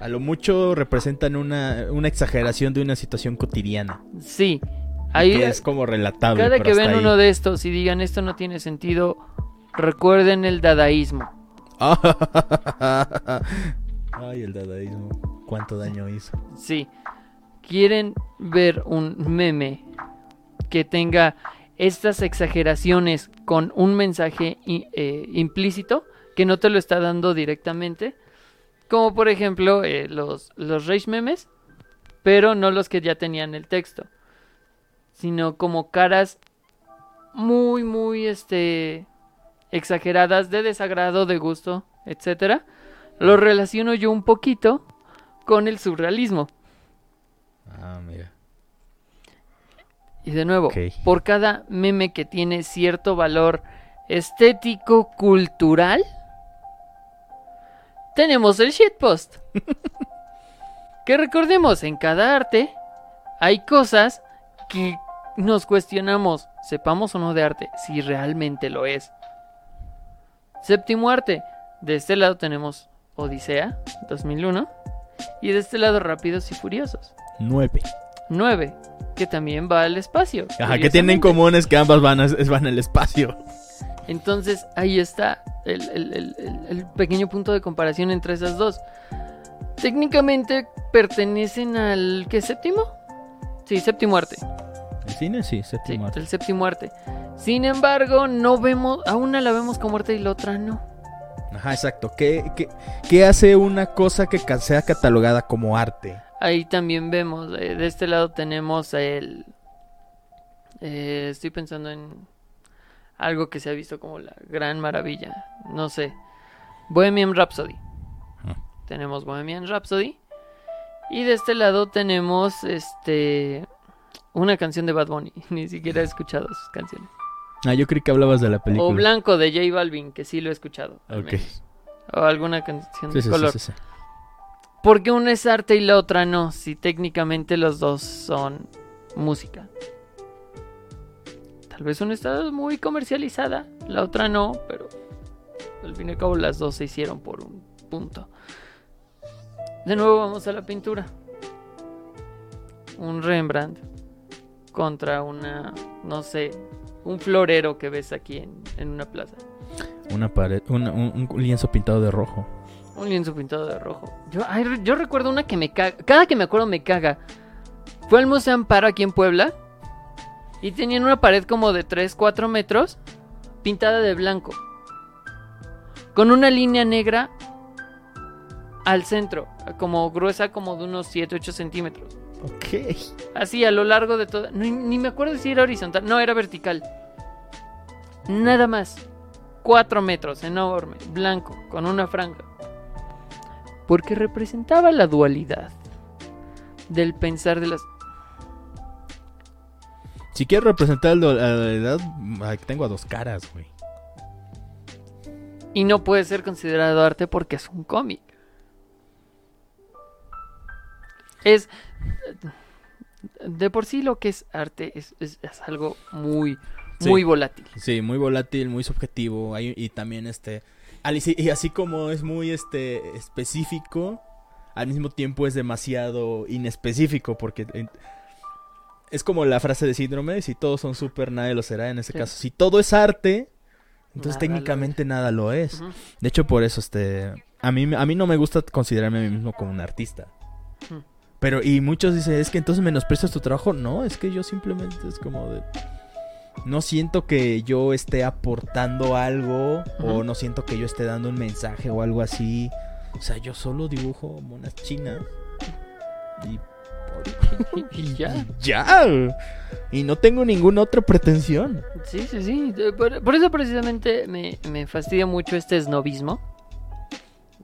A lo mucho representan una, una exageración de una situación cotidiana. Sí, y ahí que es como relatable. cada que ven ahí. uno de estos y digan esto no tiene sentido, recuerden el dadaísmo. Ay, el dadaísmo. ¿Cuánto daño hizo? Sí, quieren ver un meme que tenga estas exageraciones con un mensaje eh, implícito que no te lo está dando directamente. Como por ejemplo eh, los, los rage memes, pero no los que ya tenían el texto, sino como caras muy, muy este, exageradas de desagrado, de gusto, etcétera. Lo relaciono yo un poquito con el surrealismo. Ah, mira. Y de nuevo, por cada meme que tiene cierto valor estético, cultural, tenemos el shitpost. que recordemos, en cada arte hay cosas que nos cuestionamos, sepamos o no de arte, si realmente lo es. Séptimo arte. De este lado tenemos Odisea, 2001. Y de este lado Rápidos y Furiosos. Nueve. 9, que también va al espacio. Ajá, que tienen en común es que ambas van, a- van al espacio. Entonces ahí está el, el- el- el- el pequeño punto de comparación entre esas dos. Técnicamente pertenecen al... ¿Qué? ¿Séptimo? Sí, séptimo arte. El cine sí, Sí, séptimo arte. el séptimo arte. Sin embargo, no vemos... A una la vemos como arte y la otra no. Ajá, exacto. ¿Qué, qué, qué hace una cosa que sea catalogada como arte? Ahí también vemos, eh, de este lado tenemos el... eh, estoy pensando en algo que se ha visto como la gran maravilla, no sé. Bohemian Rhapsody. Ah. Tenemos Bohemian Rhapsody. Y de este lado tenemos este una canción de Bad Bunny. Ni siquiera he escuchado sus canciones. Ah, yo creí que hablabas de la película. O Blanco de J Balvin, que sí lo he escuchado. al Ok. menos. O alguna canción Sí, de sí, sí, color. sí, sí. Porque una es arte y la otra no, si técnicamente los dos son música. Tal vez una está muy comercializada, la otra no, pero al fin y al cabo las dos se hicieron por un punto. De nuevo vamos a la pintura. Un Rembrandt contra una, no sé, un florero que ves aquí en, en una plaza. Una pared, un lienzo pintado de rojo. Un lienzo pintado de rojo. Yo, ay, yo recuerdo una que me caga. Cada que me acuerdo me caga. Fue al Museo Amparo aquí en Puebla. Y tenían una pared como de 3, 4 metros. Pintada de blanco. Con una línea negra al centro. Como gruesa como de unos 7, 8 centímetros. Ok. Así a lo largo de toda. Ni, ni me acuerdo si era horizontal. No, era vertical. Nada más. 4 metros, enorme, blanco, con una franja. Porque representaba la dualidad del pensar de las. Si quiero representar la edad, tengo a dos caras, güey. Y no puede ser considerado arte porque es un cómic. Es. De por sí lo que es arte es, es- es algo muy, Sí. muy volátil. Sí, muy volátil, muy subjetivo. hay- y también este. Y así como es muy este específico, al mismo tiempo es demasiado inespecífico. Porque es como la frase de síndrome: si todos son súper, nadie lo será. En este Sí. caso, si todo es arte, entonces Nada lo técnicamente nada lo es. De hecho, por eso, este. A mí, a mí no me gusta considerarme a mí mismo como un artista. Pero, y muchos dicen, es que entonces menosprecias tu trabajo. No, es que yo simplemente es como de. No siento que yo esté aportando algo. O no siento que yo esté dando un mensaje o algo así. O sea, yo solo dibujo monas chinas. Y. Y ya. ya. Y no tengo ninguna otra pretensión. Sí, sí, sí. De- Por, por eso precisamente me, me fastidia mucho este snobismo.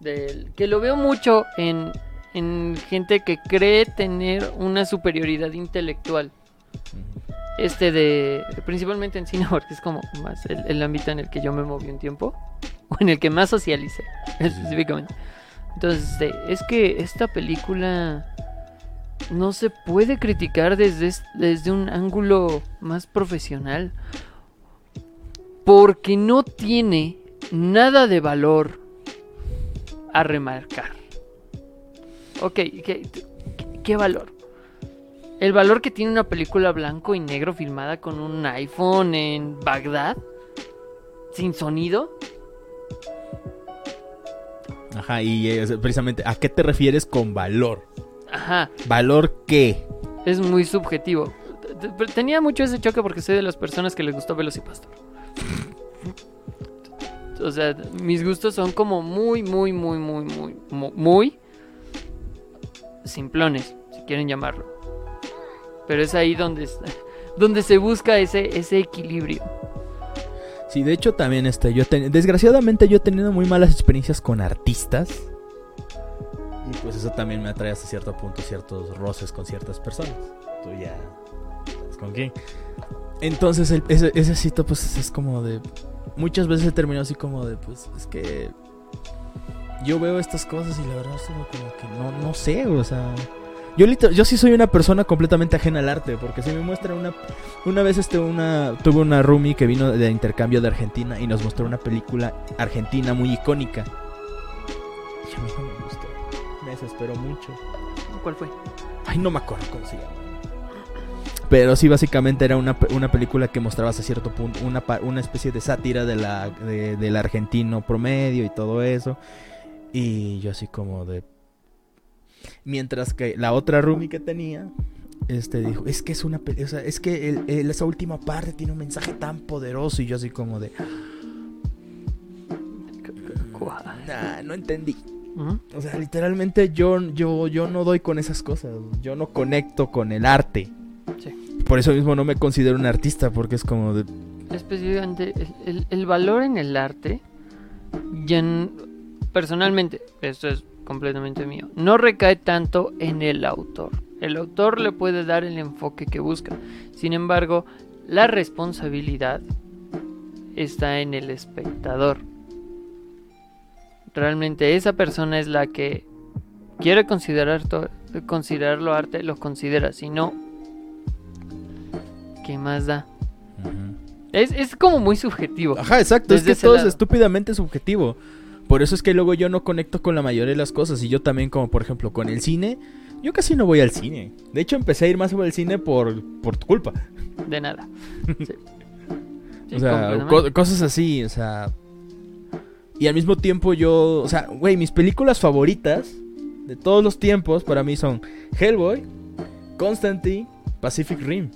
Del, que lo veo mucho en, en gente que cree tener una superioridad intelectual. Este de. Principalmente en cine, porque es como más el, el ámbito en el que yo me moví un tiempo. O en el que más socialicé, específicamente. Entonces, este, es que esta película no se puede criticar desde, es- desde un ángulo más profesional. Porque no tiene nada de valor a remarcar. Ok, ¿qué, qué- qué valor? El valor que tiene una película blanco y negro filmada con un iPhone en Bagdad, sin sonido. Ajá, y eh, precisamente, ¿a qué te refieres con valor? Ajá, ¿Valor qué? es muy subjetivo. Tenía mucho ese choque porque soy de las personas que les gustó Velocipastor. O sea, mis gustos son como muy, muy, muy, muy, muy, mu- muy simplones, si quieren llamarlo. Pero es ahí donde, donde se busca ese, ese equilibrio. Sí, de hecho también este, yo desgraciadamente yo he tenido muy malas experiencias con artistas. Y pues eso también me atrae hasta cierto punto ciertos roces con ciertas personas. Tú ya con quién. Entonces el- ese, ese cito pues es como de... Muchas veces he terminado así como de pues es que... Yo veo estas cosas y la verdad es como como que no, no sé, o sea... Yo, sí soy una persona completamente ajena al arte, porque si me muestran una... Una vez este, una, tuve una roomie que vino de intercambio de Argentina y nos mostró una película argentina muy icónica. Y a mí no me gustó. Me desesperó mucho. ¿Cuál fue? Ay, no me acuerdo cómo se llama. Pero sí, básicamente era una, una película que mostraba hasta cierto punto una, una especie de sátira de la, de- del argentino promedio y todo eso. Y yo así como de... Mientras que la otra roomie que tenía, este dijo, es que es una... o sea, es que el- el- esa última parte tiene un mensaje tan poderoso y yo así como de... ¿Cuál? "Nah, no entendí. O sea, literalmente yo, yo, yo no doy con esas cosas. Yo no conecto con el arte. Sí. Por eso mismo no me considero un artista, porque es como de... Específicamente, el, el- el valor en el arte, ya personalmente, esto es completamente mío, no recae tanto en el autor. El autor le puede dar el enfoque que busca. Sin embargo, la responsabilidad está en el espectador. Realmente esa persona es la que quiere considerar considerarlo arte, lo considera. Si no, ¿qué más da? Es, es como muy subjetivo. Ajá, exacto. Desde es que todo es estúpidamente subjetivo. Por eso es que luego yo no conecto con la mayoría de las cosas. Y yo también, como por ejemplo con el cine, yo casi no voy al cine. De hecho, empecé a ir más sobre el cine por, por tu culpa. De nada. Sí. Sí, o sea, co- cosas así, o sea. Y al mismo tiempo yo, o sea, güey, mis películas favoritas de todos los tiempos para mí son Hellboy, Constantine, Pacific Rim.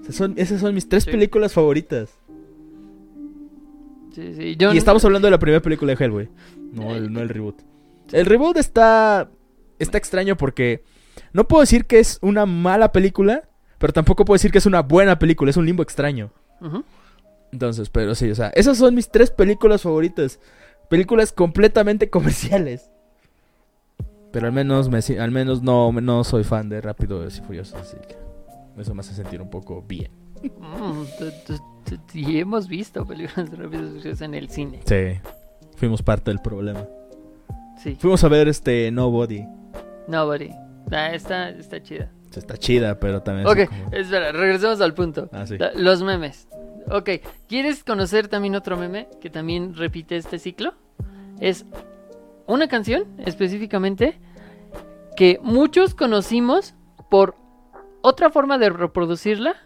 O sea, son, esas son mis tres Sí. películas favoritas. Sí, sí, yo y no- estamos hablando de la primera película de Hellboy, no el, no el reboot. El reboot está, está extraño porque no puedo decir que es una mala película, pero tampoco puedo decir que es una buena película, es un limbo extraño. Entonces, pero sí, o sea, esas son mis tres películas favoritas. Películas completamente comerciales. Pero al menos me, al menos no, no soy fan de Rápidos y Furiosos, así que eso me hace sentir un poco bien. Mm, Y hemos visto películas de Rápidos y Furiosos en el cine. Sí. Fuimos parte del problema. Sí. Fuimos a ver este Nobody. Nobody. Ah, está, está chida. Está chida, pero también... Ok, como- espera, regresemos al punto. Ah, sí. La- Los memes. Ok, ¿quieres conocer también otro meme que también repite este ciclo? Es una canción específicamente que muchos conocimos por otra forma de reproducirla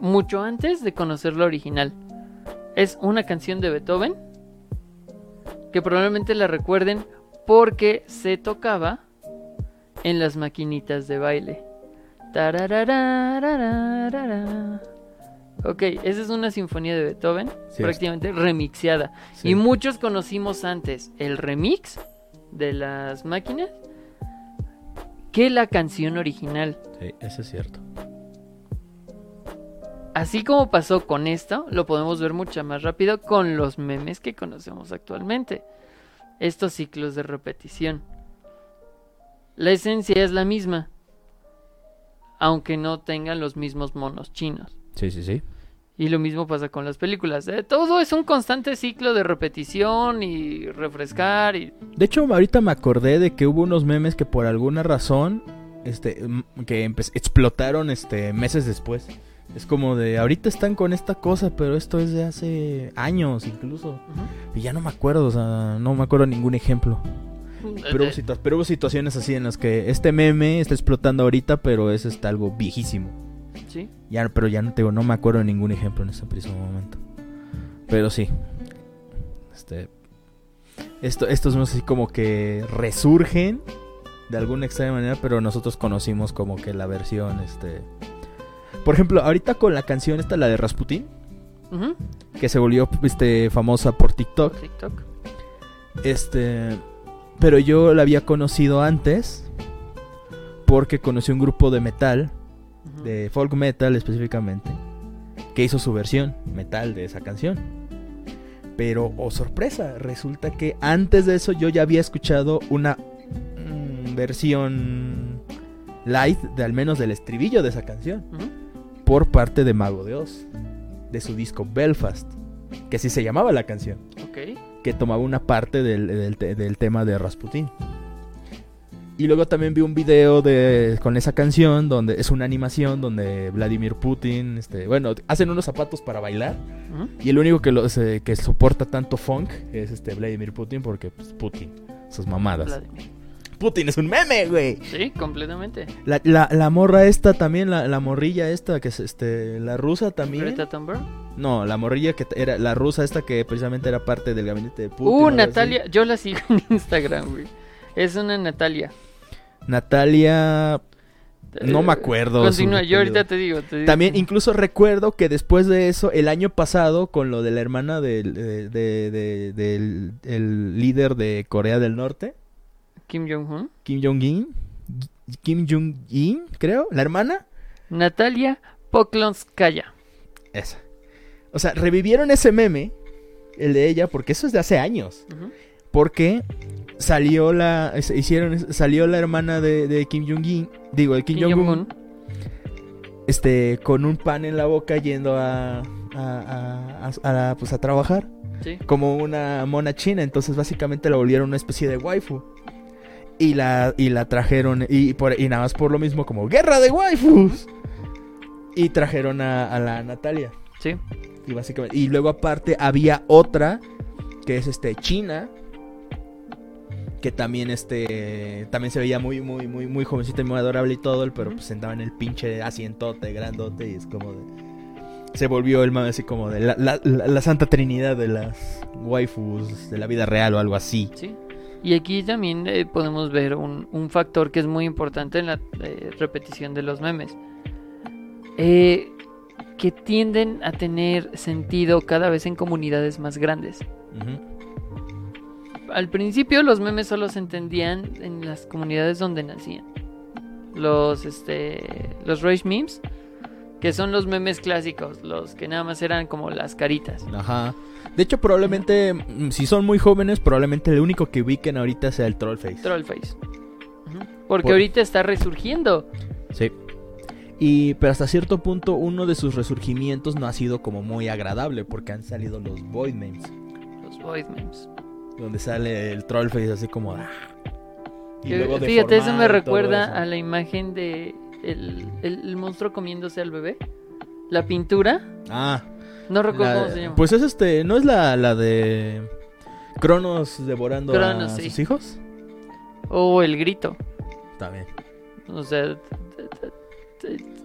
mucho antes de conocer la original. Es una canción de Beethoven que probablemente la recuerden porque se tocaba en las maquinitas de baile. Ok, esa es una sinfonía de Beethoven, Sí, prácticamente remixeada. Sí. Y muchos conocimos antes el remix de las máquinas que la canción original. Sí, eso es cierto. Así como pasó con esto, lo podemos ver mucho más rápido con los memes que conocemos actualmente. Estos ciclos de repetición. La esencia es la misma, aunque no tengan los mismos monos chinos. Sí, sí, sí. Y lo mismo pasa con las películas. ¿eh? Todo es un constante ciclo de repetición y refrescar y... De hecho, ahorita me acordé de que hubo unos memes que por alguna razón, este, que explotaron, este, meses después. Es como de, ahorita están con esta cosa, pero esto es de hace años incluso. Y ya no me acuerdo, o sea, no me acuerdo ningún ejemplo. Pero hubo, situa- pero hubo situaciones así en las que este meme está explotando ahorita, pero es este, algo viejísimo. Sí. Ya, pero ya no te digo, no me acuerdo de ningún ejemplo en ese preciso momento. Pero sí. Este. Esto, estos no así como que resurgen de alguna extraña manera, pero nosotros conocimos como que la versión, este. Por ejemplo, ahorita con la canción esta, la de Rasputin, que se volvió este, famosa por TikTok. TikTok. Este. Pero yo la había conocido antes. Porque conocí un grupo de metal de folk metal específicamente, que hizo su versión metal de esa canción. Pero, oh sorpresa, resulta que antes de eso yo ya había escuchado una mm, versión light, de al menos del estribillo de esa canción, Ujú. Por parte de Mago de Oz, de su disco Belfast, que así se llamaba la canción, Ok. que tomaba una parte del, del te- del tema de Rasputin. Y luego también vi un video de con esa canción donde es una animación donde Vladimir Putin, este, bueno, hacen unos zapatos para bailar y el único que los eh, que soporta tanto funk es este Vladimir Putin porque pues, Putin, sus mamadas. Vladimir. Putin es un meme, güey. Sí, completamente. La, la, la morra esta también, la, la morrilla esta que es este la rusa también. Greta Thunberg. No, la morrilla que era la rusa esta que precisamente era parte del gabinete de Putin. Uh, así. Natalia. Yo la sigo en Instagram, güey. Es una Natalia. Natalia No Eh, me acuerdo Continúa, yo ahorita te digo. te digo. También incluso recuerdo que después de eso, el año pasado, con lo de la hermana del, de- de- de- del el líder de Corea del Norte, Kim Jong-un. Kim Jong-un, Kim Jong-un, creo, la hermana, Natalia Poklonskaya. esa. O sea, revivieron ese meme, el de ella, porque eso es de hace años. Porque salió la, hicieron, salió la hermana de, de Kim Jong-un, digo, de Kim, Kim Jong-un, este, con un pan en la boca yendo a, a, a- a- a, pues, a trabajar. Sí. como una mona china, entonces básicamente la volvieron una especie de waifu. Y la, y la trajeron, y, por, y nada más por lo mismo como guerra de waifus. Y trajeron a, a la Natalia. Sí. Y básicamente, y luego aparte había otra que es este China. Que también este también se veía muy, muy, muy, muy jovencita y muy adorable y todo, pero pues sentaba en el pinche asientote grandote y es como de. Se volvió el mame así como de la, la- la- la santa trinidad de las waifus de la vida real o algo así. Sí. Y aquí también eh, podemos ver un, un factor que es muy importante en la eh, repetición de los memes. Eh, que tienden a tener sentido cada vez en comunidades más grandes. Al principio los memes solo se entendían en las comunidades donde nacían. Los este los rage memes, que son los memes clásicos, los que nada más eran como las caritas. Ajá. De hecho, probablemente, mm, si son muy jóvenes, probablemente el único que ubiquen ahorita sea el Trollface. Trollface. Porque Por- ahorita está resurgiendo. Sí. Y, pero hasta cierto punto, uno de sus resurgimientos no ha sido como muy agradable, porque han salido los Void Memes, Los void memes. donde sale el Trollface así como... "Ah". Y luego Fíjate, eso me recuerda eso. a la imagen de el, el- el monstruo comiéndose al bebé. La pintura, Ah, no recuerdo la- cómo se llama. pues es este, ¿no es la, la de Cronos devorando Cronos, a sí. sus hijos? O el grito. Está bien. O sea,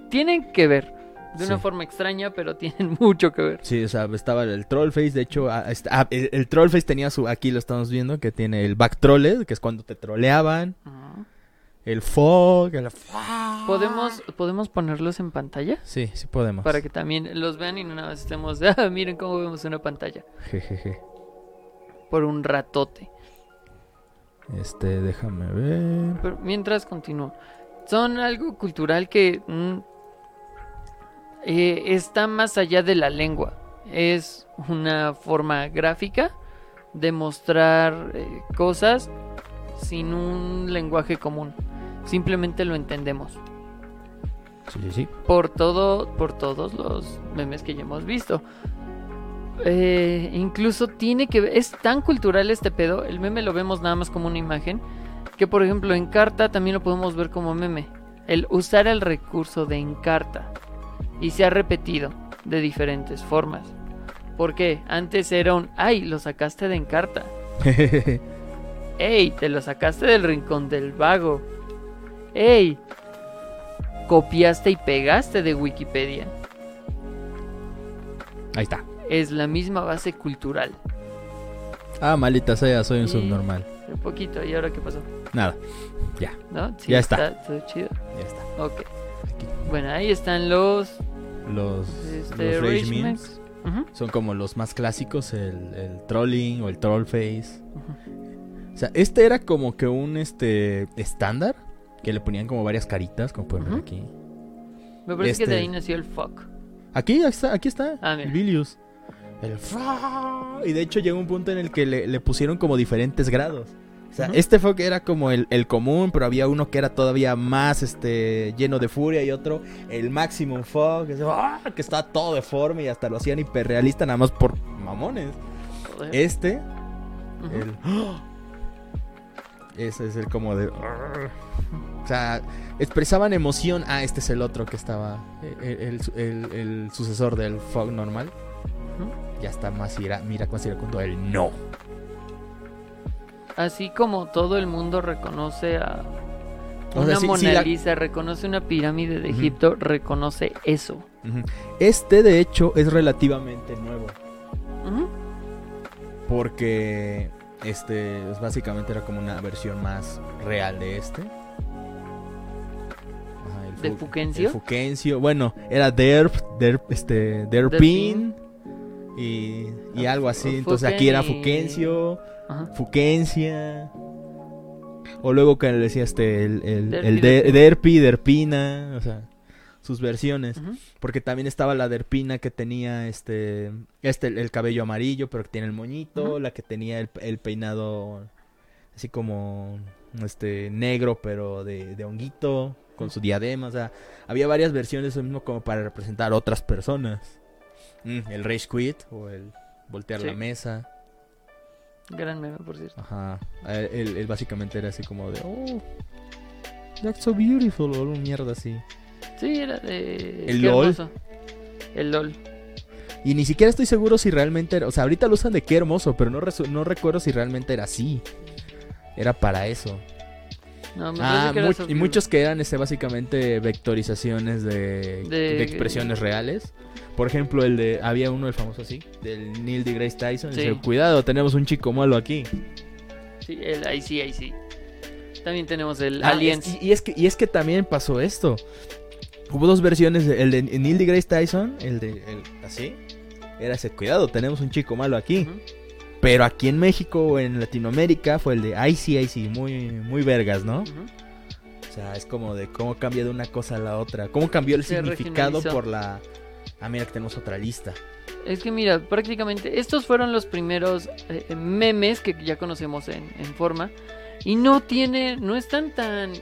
tienen que ver. De una forma extraña, pero tienen mucho que ver. Sí, o sea, estaba el Trollface, de hecho, este- el, Trollface tenía su, aquí lo estamos viendo, que tiene el back trolled, que es cuando te troleaban. El fog, el... ¿Podemos, ¿Podemos ponerlos en pantalla? Sí, sí podemos. Para que también los vean y no nada más estemos, ah, miren cómo vemos una pantalla. Jejeje. Por un ratote. Este, déjame ver. Pero mientras continúo. Son algo cultural que mm, eh, está más allá de la lengua. Es una forma gráfica de mostrar eh, cosas sin un lenguaje común. Simplemente lo entendemos. Sí, sí, sí. por todo por todos los memes que ya hemos visto Eh, incluso tiene que ver- es tan cultural este pedo el meme lo vemos nada más como una imagen que por ejemplo en carta también lo podemos ver como meme el usar el recurso de encarta y se ha repetido de diferentes formas ¿por qué? antes era un ay lo sacaste de encarta ¡Ey! Te lo sacaste del rincón del vago. ¡Ey! Copiaste y pegaste de Wikipedia. Ahí está. Es la misma base cultural. Ah, malita sea, soy un Y- subnormal. Un poquito, ¿y ahora qué pasó? Nada, ¿No? Sí, Ya está. todo chido. ya está. Ok. Bueno, ahí están los. Los, Este, los Rage memes son como los más clásicos, el, el trolling o el trollface. ujú. O sea, este era como que un este estándar que le ponían como varias caritas, como pueden ver aquí. Me parece que Este- de ahí nació el fuck. Aquí aquí está, aquí está, Ah, el Vilius. El y de hecho llegó un punto en el que le, le pusieron como diferentes grados. O sea, Ujú. este fue que era como el, el común, pero había uno que era todavía más este lleno de furia y otro el maximum que, ¡ah! que estaba todo deforme y hasta lo hacían hiperrealista nada más por mamones. Joder. Este Ujú. El. Ese es el como de. O sea, expresaban emoción. Ah, este es el otro que estaba. El, el- el- el sucesor del fog normal. Ya está más ira, mira con iracundo el no. Así como todo el mundo reconoce a O una sea, sí- Mona sí Lisa, reconoce una pirámide de. Egipto, reconoce eso. Este, de hecho, es relativamente nuevo. Porque. Este. pues, básicamente era como una versión más real de este. Ajá, el ¿De fu- Fuquencio? El Fuquencio. Bueno, era Derp, Derp, este, Derpin. Y, y Ah, algo así. Entonces aquí era Fuquencio, Ajá. Fuquencia. O luego que le decía este, el, el, Derpi, el de- Derpi. Derpi, Derpina. O sea, sus versiones. Porque también estaba la Derpina que tenía este, este el, el cabello amarillo, pero que tiene el moñito. La que tenía el, el peinado así como este negro, pero de, de honguito, con su diadema. O sea, había varias versiones de eso mismo como para representar otras personas. Mm, el Rage Quit o el voltear Sí. la mesa. Gran meme, por cierto. Ajá. Él, él- él básicamente era así como de, oh, that's so beautiful, o una mierda así. Sí, era de. ¿El LOL? hermoso. El LOL. Y ni siquiera estoy seguro si realmente era, o sea, ahorita lo usan de qué hermoso, pero no, no recuerdo si realmente era así. Era para eso. No, me Ah, parece que era mu- so y muchos que eran este, básicamente vectorizaciones de, De- de expresiones reales. Por ejemplo, el de, había uno, el famoso así, del Neil deGrasse Tyson. Sí. Dice, cuidado, tenemos un chico malo aquí. Sí, el, ahí sí, ahí sí. También tenemos el Ah, Aliens. es- y, y es que, y es que también pasó esto. Hubo dos versiones, el de Neil deGrasse Tyson, el de, el, así, era ese, cuidado, tenemos un chico malo aquí. Pero aquí en México o en Latinoamérica fue el de ay sí, ay sí, muy, muy vergas, ¿no? O sea, es como de cómo cambia de una cosa a la otra. Cómo cambió el Se significado regionalizó. por la... Ah, mira que tenemos otra lista. Es que mira, prácticamente estos fueron los primeros eh, memes que ya conocemos en, en forma y no tiene, no están tan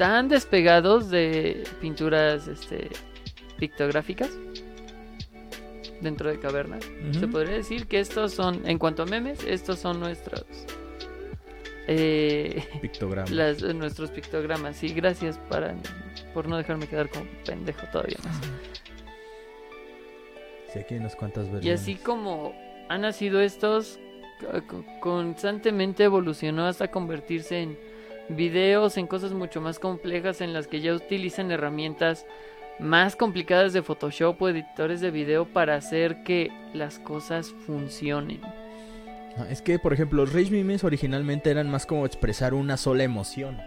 tan despegados de pinturas este pictográficas dentro de cavernas. Se podría decir que estos son, en cuanto a memes, estos son nuestros eh, Pictograma. las- nuestros pictogramas. Sí, gracias para, por no dejarme quedar como pendejo todavía más. Sí, aquí hay unas cuantas versiones. Y así como han nacido estos, co- co- constantemente evolucionó hasta convertirse en videos, en cosas mucho más complejas en las que ya utilizan herramientas más complicadas de Photoshop o editores de video para hacer que las cosas funcionen. No, es que, por ejemplo, los Rage Memes originalmente eran más como expresar una sola emoción.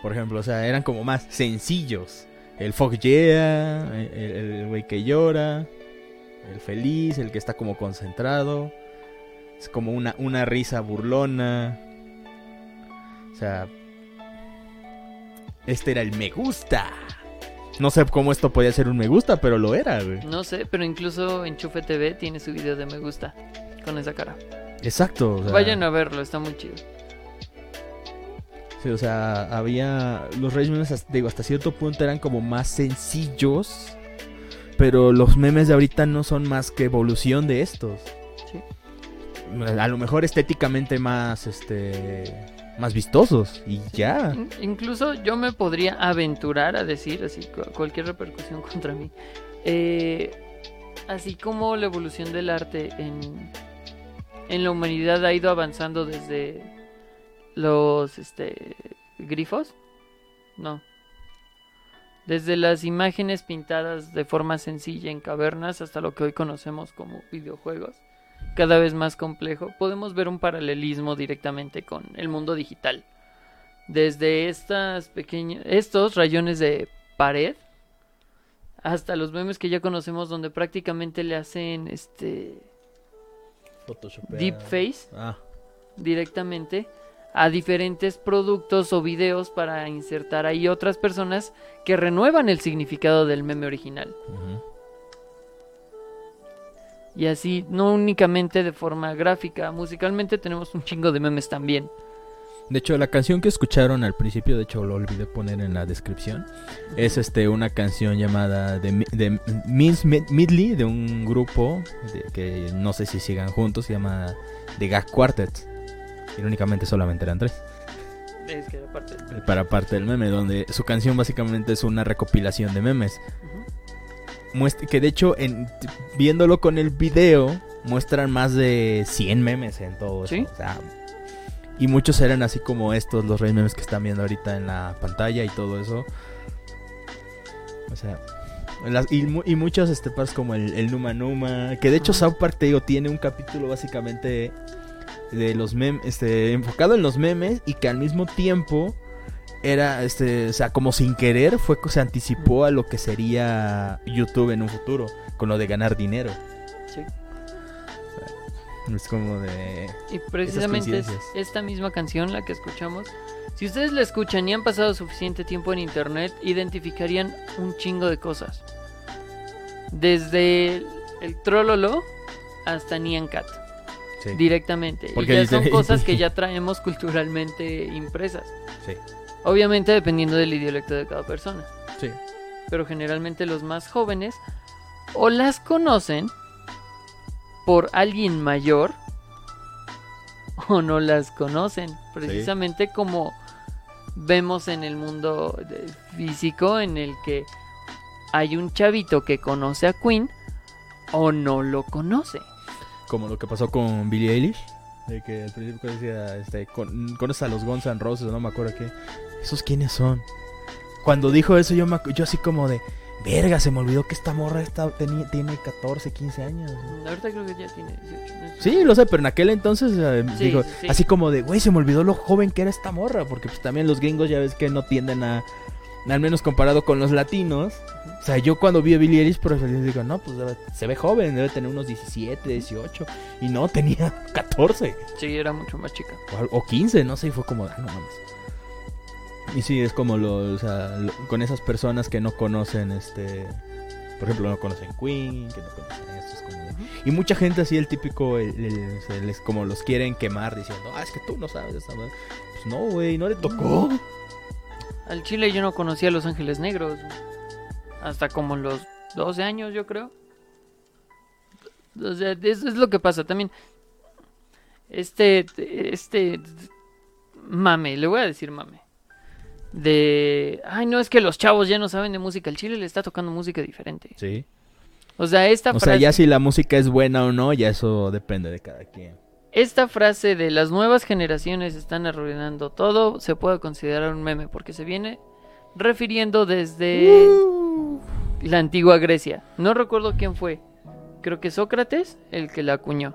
Por ejemplo, o sea, eran como más sencillos. El fuck yeah, el güey que llora, el feliz, el que está como concentrado. Es como una, una risa burlona. Sea, este era el me gusta. No sé cómo esto podía ser un me gusta, pero lo era, güey. No sé, pero incluso Enchufe TV tiene su video de me gusta con esa cara. Exacto. o sea, Vayan a verlo, está muy chido. Sí, o sea, había. Los hasta- digo, hasta cierto punto eran como más sencillos. Pero los memes de ahorita no son más que evolución de estos. Sí. A lo mejor estéticamente más, este. Más vistosos. Y ya. In- Incluso yo me podría aventurar a decir, así, cu- cualquier repercusión contra mí. eh, así como la evolución del arte en, en la humanidad ha ido avanzando desde los este, grifos. No. Desde las imágenes pintadas de forma sencilla en cavernas hasta lo que hoy conocemos como videojuegos, cada vez más complejo, podemos ver un paralelismo directamente con el mundo digital. Desde estas pequeñas estos rayones de pared hasta los memes que ya conocemos donde prácticamente le hacen este deep face Ah, directamente a diferentes productos o videos para insertar ahí otras personas que renuevan el significado del meme original. Y así no únicamente de forma gráfica musicalmente tenemos un chingo de memes también De hecho, la canción que escucharon al principio, de hecho lo olvidé poner en la descripción, es este una canción llamada de, Mi- de Miss Mid- Midley, de un grupo de- que no sé si sigan juntos, se llama The Gag Quartet. Irónicamente solamente eran tres. es que era parte del- Para parte del meme, donde su canción básicamente es una recopilación de memes. Muestra, que de hecho, en, viéndolo con el video, muestran más de 100 memes en todo eso. ¿Sí? O sea, y muchos eran así como estos, los rey memes que están viendo ahorita en la pantalla y todo eso. O sea, las- y, y muchos este, partes como el, el Numa Numa. Que de hecho. South Park, te digo, tiene un capítulo básicamente de los memes, este, enfocado en los memes y que al mismo tiempo era, este, o sea, como sin querer fue que se anticipó a lo que sería YouTube en un futuro, con lo de ganar dinero. Sí. Es como de... Y precisamente es esta misma canción la que escuchamos. Si ustedes la escuchan y han pasado suficiente tiempo en internet, identificarían un chingo de cosas. Desde el, Trololo hasta Nyan Cat, Sí, directamente. Y Porque ya dicen- son cosas que ya traemos culturalmente impresas. sí, Obviamente dependiendo del dialecto de cada persona. sí. Pero generalmente los más jóvenes o las conocen por alguien mayor o no las conocen. Precisamente como vemos en el mundo físico en el que hay un chavito que conoce a Queen o no lo conoce. Como lo que pasó con Billie Eilish. De que al principio decía, este, con, conoces a los Guns N' Roses, no me acuerdo qué. ¿Esos quiénes son? Cuando dijo eso yo, me yo así como de, verga, se me olvidó que esta morra está, teni- tiene 14, 15 años. Ahorita creo que ya tiene 18. ¿no? Sí, lo sé, pero en aquel entonces, eh, Sí, digo, sí, sí. así como de, güey, se me olvidó lo joven que era esta morra, porque pues también los gringos ya ves que no tienden a, al menos comparado con los latinos. O sea, yo cuando vi a Billie Eilish, por ejemplo, digo, no, pues debe- se ve joven, debe tener unos 17, 18, y no, tenía 14 Sí, era mucho más chica. o, o 15, no sé, y fue como, ah, no mames. Y sí, es como lo, o sea, lo- con esas personas que no conocen, este, por ejemplo, no conocen Queen, que no conocen esto, es como de- y mucha gente así, el típico, el, el- se les, como los quieren quemar diciendo, ah, es que tú no sabes madre". Pues no, güey, no le tocó. Al Chile yo no conocía a Los Ángeles Negros. Hasta como los 12 años, yo creo. O sea, eso es lo que pasa también. Este, este mame, le voy a decir mame. De, ay, no es que los chavos ya no saben de música, el Chile le está tocando música diferente. Sí. O sea, esta O frase sea, ya si la música es buena o no, ya eso depende de cada quien. esta frase de las nuevas generaciones están arruinando todo se puede considerar un meme porque se viene refiriendo desde la antigua Grecia. No recuerdo quién fue. Creo que Sócrates el que la acuñó.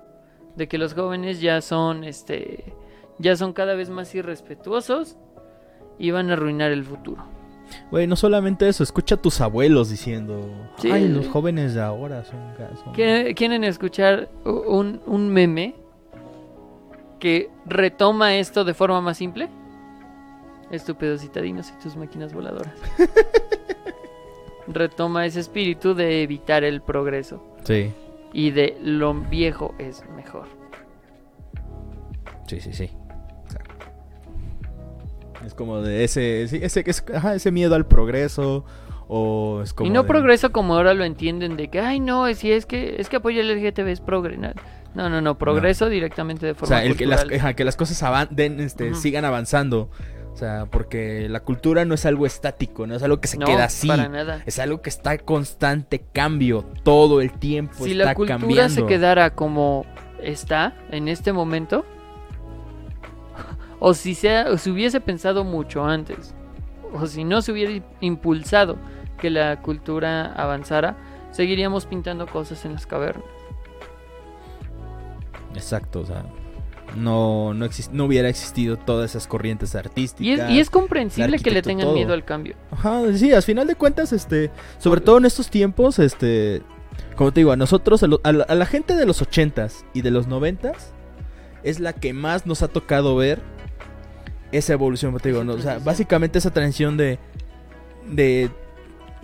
De que los jóvenes ya son este ya son cada vez más irrespetuosos y van a arruinar el futuro. Güey, no solamente eso, escucha a tus abuelos diciendo, Sí. ay, los jóvenes de ahora son... son- ¿Quieren, escuchar un, un meme que retoma esto de forma más simple? Estúpidos citadinos y tus máquinas voladoras. retoma ese espíritu de evitar el progreso Sí, y de lo viejo es mejor. sí, sí, sí. O sea, Es como de ese, sí, ese, es- ajá, ese miedo al progreso o es como y no de- progreso como ahora lo entienden de que, ay no, si es que es que apoya el LGTB es progre. No, no, no, no, progreso directamente de O forma sea, el que las, cultural. ajá, que las cosas avan- den, este, sigan avanzando. O sea, porque la cultura no es algo estático, no es algo que se No, queda así. para nada. Es algo que está en constante cambio todo el tiempo. si está la cultura cambiando. se quedara como está en este momento, o si se, o se hubiese pensado mucho antes, o si no se hubiera impulsado que la cultura avanzara, seguiríamos pintando cosas en las cavernas. Exacto, o sea, no, no, exis- no hubiera existido todas esas corrientes artísticas. Y es, y es comprensible que le tengan todo. miedo al cambio. Ajá, sí, al final de cuentas, este, sobre todo en estos tiempos, este, como te digo, a nosotros, a, lo- a la, a la gente de los ochentas y de los noventas, es la que más nos ha tocado ver esa evolución, como te digo, o sea, básicamente esa transición de, de,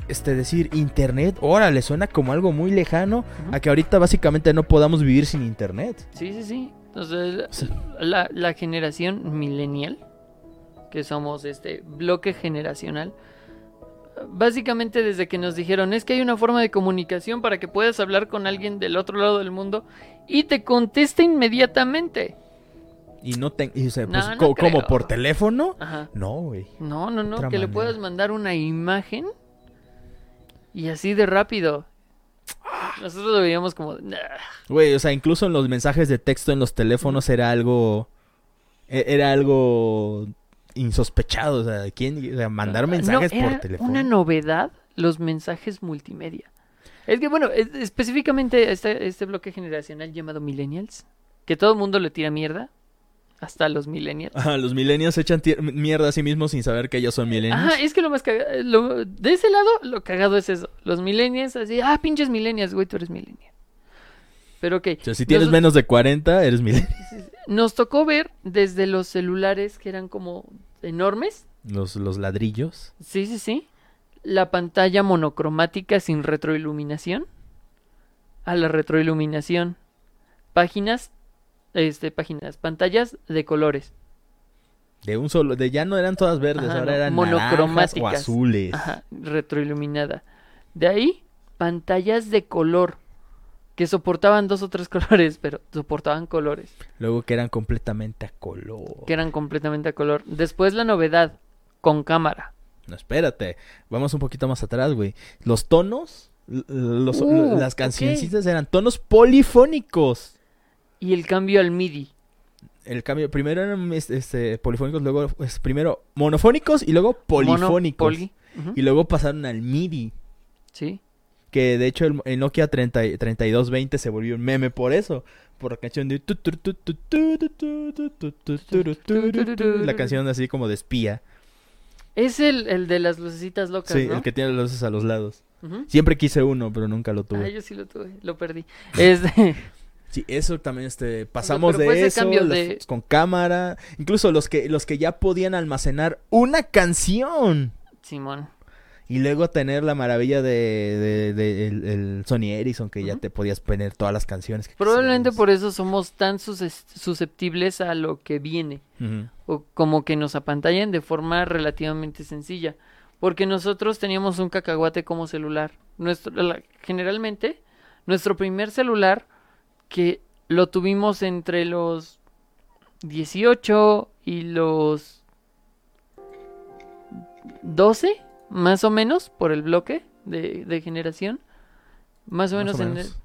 este, decir, internet, órale, suena como algo muy lejano, a que ahorita básicamente no podamos vivir sin internet. Sí, sí, sí. Entonces, la, la generación millennial, que somos este bloque generacional, básicamente desde que nos dijeron es que hay una forma de comunicación para que puedas hablar con alguien del otro lado del mundo y te contesta inmediatamente. Y no te, y, o sea, No, pues, no creo. por teléfono, Ajá. no, güey. No, no, no, Otra que le puedas mandar una imagen y así de rápido. Nosotros lo veíamos como... Güey, o sea, incluso en los mensajes de texto en los teléfonos era algo. e- Era algo insospechado. O sea, ¿quién? O sea, mandar mensajes No, era por teléfono. Una novedad, los mensajes multimedia. Es que, bueno, es- específicamente este, este bloque generacional llamado Millennials, que todo el mundo le tira mierda, hasta los Millennials. Ajá, los millennials echan mierda a sí mismos sin saber que ellos son millennials. Ajá, es que lo más cagado, lo- de ese lado, lo cagado es eso. Los Millennials, así, ah, pinches Millennials, güey, tú eres Millennial. Pero ok. O sea, si tienes nos- menos de 40, eres millennial. Nos tocó ver desde los celulares que eran como enormes, Los, los ladrillos. Sí, sí, sí. La pantalla monocromática sin retroiluminación. A la retroiluminación. Páginas, este, páginas, pantallas de colores. De un solo. De ya no eran todas verdes, Ajá, ahora no, eran naranjas o monocromáticas. azules. Ajá, retroiluminada. De ahí, pantallas de color. Que soportaban dos o tres colores, pero soportaban colores. Luego que eran completamente a color. Que eran completamente a color. Después la novedad, con cámara. No, espérate. Vamos un poquito más atrás, güey. Los tonos. los- Uh, las cancioncitas eran tonos polifónicos y el cambio al MIDI. El cambio, primero eran polifónicos, luego primero monofónicos y luego polifónicos. Y luego pasaron al MIDI. Sí. Que de hecho el, Nokia 30, 3220 se volvió un meme por eso. Por la canción de... La canción así como de espía. Es el, el de las lucecitas locas, Sí, el que tiene las luces a los lados. Siempre quise uno, pero nunca lo tuve. Ah, yo sí lo tuve, lo perdí. Este... Sí, eso también, este, pasamos pero de eso, de- fotos con cámara, incluso los que, los que ya podían almacenar una canción Simón. y luego tener la maravilla de, de- de el, el Sony Ericsson que ya te podías poner todas las canciones. Que Probablemente quisieras. por eso somos tan sus- susceptibles a lo que viene. O como que nos apantallen de forma relativamente sencilla. Porque nosotros teníamos un cacahuate como celular. Nuestro, la- generalmente, nuestro primer celular, que lo tuvimos entre los 18 y los 12, más o menos, por el bloque de, de generación. Más o Más menos, o en, menos.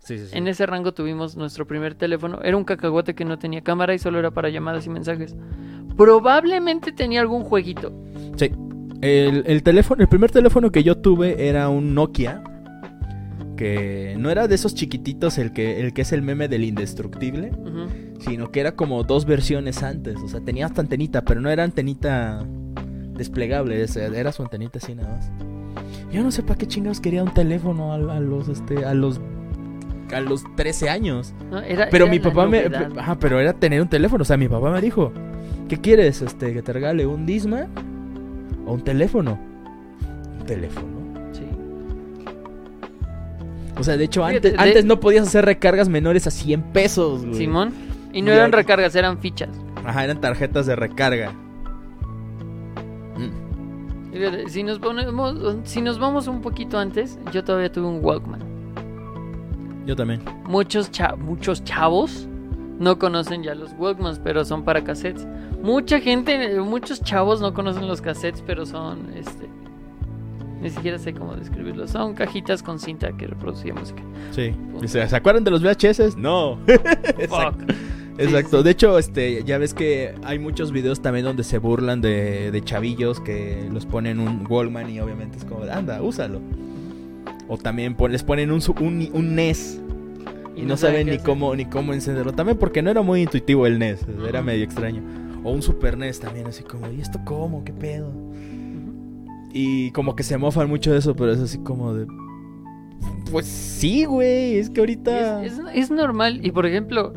Sí, sí, sí. en ese rango tuvimos nuestro primer teléfono. Era un cacahuate que no tenía cámara y solo era para llamadas y mensajes. Probablemente tenía algún jueguito. Sí. El, el teléfono, el primer teléfono que yo tuve era un Nokia. Que no era de esos chiquititos el que, el que es el meme del indestructible. Sino que era como dos versiones antes. O sea, tenía hasta antenita, pero no era antenita desplegable. era su antenita así nada más. Yo no sé para qué chingados quería un teléfono a, a los este. a los. a los 13 años. No, era- Pero era mi papá me. Ajá, pero era tener un teléfono. O sea, mi papá me dijo: ¿Qué quieres? Este, que te regale un Disma o un teléfono. Un teléfono. O sea, de hecho, Fíjate, antes, de- antes no podías hacer recargas menores a 100 pesos, güey. Simón. Y no Y eran ahora- recargas, eran fichas. Ajá, eran tarjetas de recarga. Mm. Fíjate, Si nos, ponemos, si nos vamos un poquito antes, yo todavía tuve un Walkman. Yo también. Muchos, cha- muchos chavos no conocen ya los Walkmans, pero son para cassettes. Mucha gente, muchos chavos no conocen los cassettes, pero son, este, ni siquiera sé cómo describirlos. Son cajitas con cinta que reproducía música. Sí. ¿Se, ¿se acuerdan de los VHS? No. Exacto. Fuck. Exacto. sí. De hecho, este, ya ves que hay muchos videos también donde se burlan de, de chavillos que los ponen un Wallman y obviamente es como, anda, úsalo. O también pon- les ponen un, su- un, un NES y, no, saben ni cómo ni cómo encenderlo. También porque no era muy intuitivo el NES, era medio extraño. O un Super NES también, así como, ¿y esto cómo? ¿Qué pedo? Y como que se mofan mucho de eso, pero es así como de... Pues sí, güey, es que ahorita... Es, es- es normal. Y por ejemplo,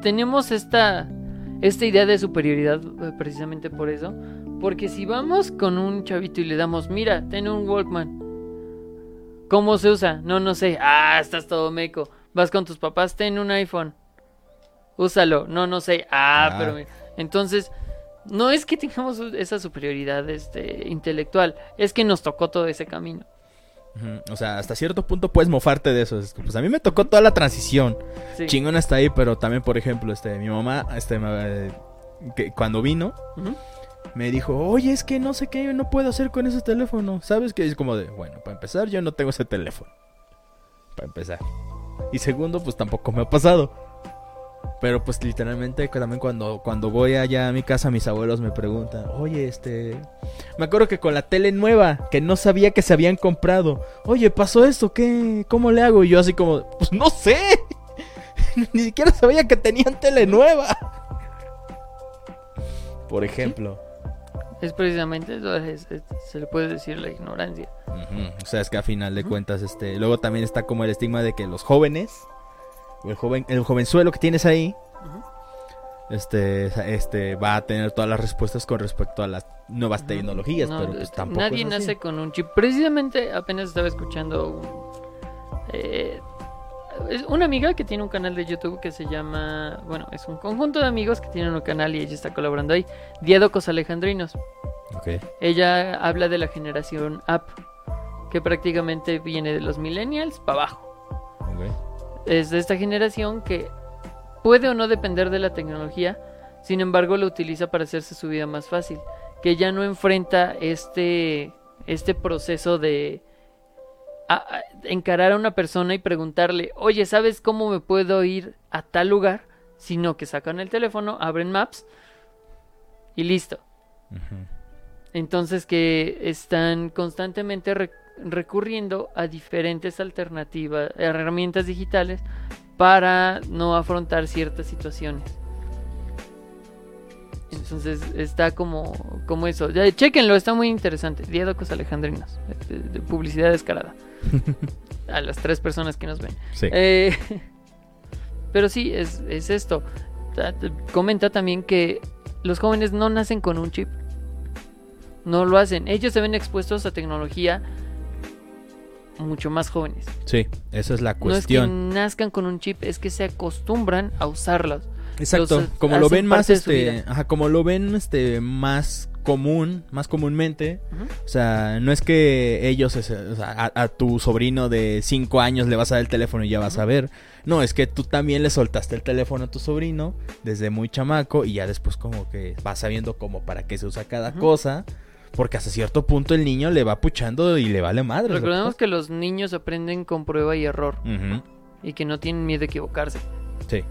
tenemos esta, esta idea de superioridad eh, precisamente por eso. Porque si vamos con un chavito y le damos, mira, ten un Walkman. ¿Cómo se usa? No, no sé. Ah, estás todo meco. Vas con tus papás, ten un iPhone. Úsalo. No, no sé. Ah, Ah. pero... mira. Entonces, no es que tengamos esa superioridad este, intelectual. Es que nos tocó todo ese camino. O sea, hasta cierto punto puedes mofarte de eso. Pues a mí me tocó toda la transición. Sí. Chingón hasta ahí, pero también, por ejemplo, este, mi mamá, este, que cuando vino, me dijo, oye, es que no sé qué, no puedo hacer con ese teléfono. ¿Sabes? Que es como de, bueno, para empezar, yo no tengo ese teléfono. Para empezar. Y segundo, pues tampoco me ha pasado. Pero pues literalmente también cuando, cuando voy allá a mi casa, mis abuelos me preguntan, oye, este... Me acuerdo que con la tele nueva, que no sabía que se habían comprado. Oye, pasó esto, ¿qué? ¿Cómo le hago? Y yo así como, pues no sé. Ni siquiera sabía que tenían tele nueva. Por ejemplo. Es precisamente eso, es- es- se le puede decir la ignorancia. O sea, es que a final de cuentas, este, luego también está como el estigma de que los jóvenes, el joven, el jovenzuelo que tienes ahí, este, este, va a tener todas las respuestas con respecto a las nuevas tecnologías, No, pero pues este, tampoco Nadie es así. nace con un chip. Precisamente apenas estaba escuchando un- eh, es una amiga que tiene un canal de YouTube que se llama, bueno, es un conjunto de amigos que tienen un canal y ella está colaborando ahí, Diádocos Alejandrinos. Ella habla de la generación App, que prácticamente viene de los millennials para abajo. ok. Es de esta generación que puede o no depender de la tecnología, sin embargo lo utiliza para hacerse su vida más fácil, que ya no enfrenta este, este proceso de a- a- encarar a una persona y preguntarle, oye, ¿sabes cómo me puedo ir a tal lugar? Sino que sacan el teléfono, abren Maps y listo. Entonces que están constantemente re- recurriendo a diferentes alternativas, herramientas digitales para no afrontar ciertas situaciones. Entonces está como, como eso. Ya, Chequenlo, está muy interesante. Diádocos Alejandrinos. de- de publicidad descarada. a las tres personas que nos ven. Sí. Eh, pero sí, es, es esto. Comenta también que los jóvenes no nacen con un chip. No lo hacen. Ellos se ven expuestos a tecnología mucho más jóvenes. Sí, esa es la No es cuestión. que nazcan con un chip, es que se acostumbran a usarlos. Exacto, los como lo ven más este, ajá, como lo ven este más común, más comúnmente, o sea, no es que ellos, es- o sea, a, a tu sobrino de 5 años le vas a dar el teléfono y ya vas a ver. No, es que tú también le soltaste el teléfono a tu sobrino desde muy chamaco y ya después como que vas sabiendo como para qué se usa cada cosa. Porque hasta cierto punto el niño le va puchando y le vale madre. Recordemos que los niños aprenden con prueba y error y que no tienen miedo a equivocarse Sí.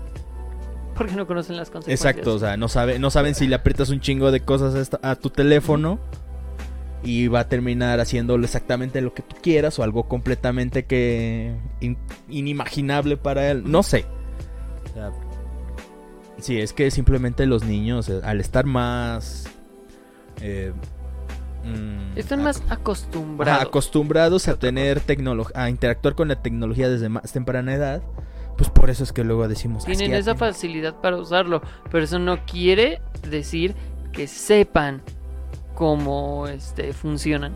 porque no conocen las consecuencias. Exacto, o sea, no, sabe, no saben si le aprietas un chingo de cosas a, tu teléfono y va a terminar haciéndolo exactamente lo que tú quieras o algo completamente que in- inimaginable para él. No sé. O sea, sí, es que simplemente los niños, eh, al estar más... eh, mm, Están más ajá, acostumbrados. acostumbrados a tener tecnología, a interactuar con la tecnología desde más temprana edad. Pues por eso es que luego decimos... "Ah, es que Tienen esa facilidad para usarlo, pero eso no quiere decir que sepan cómo este, funcionan,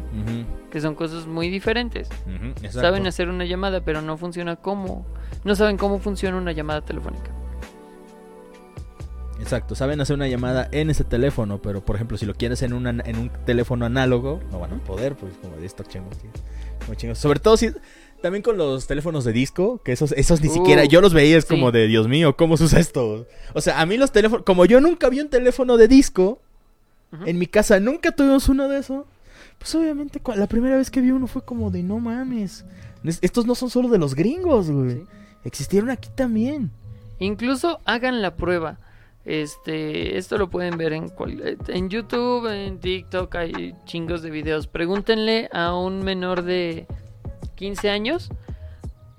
que son cosas muy diferentes. Saben hacer una llamada, pero no funciona como... No saben cómo funciona una llamada telefónica. Exacto, saben hacer una llamada en ese teléfono, pero por ejemplo, si lo quieres en, una, en un teléfono análogo, no van a poder, pues como de estos chingos. tío. Chingos. Sobre todo si también con los teléfonos de disco, que esos, esos ni Uh, siquiera, yo los veía, es sí. como de Dios mío, ¿cómo se usa esto? O sea, a mí los teléfonos, como yo nunca vi un teléfono de disco, en mi casa nunca tuvimos uno de esos, pues obviamente la primera vez que vi uno fue como de no mames, es- estos no son solo de los gringos, güey, Sí. existieron aquí también. Incluso hagan la prueba. Este, esto lo pueden ver en, cual- en YouTube, en TikTok, hay chingos de videos. Pregúntenle a un menor de 15 años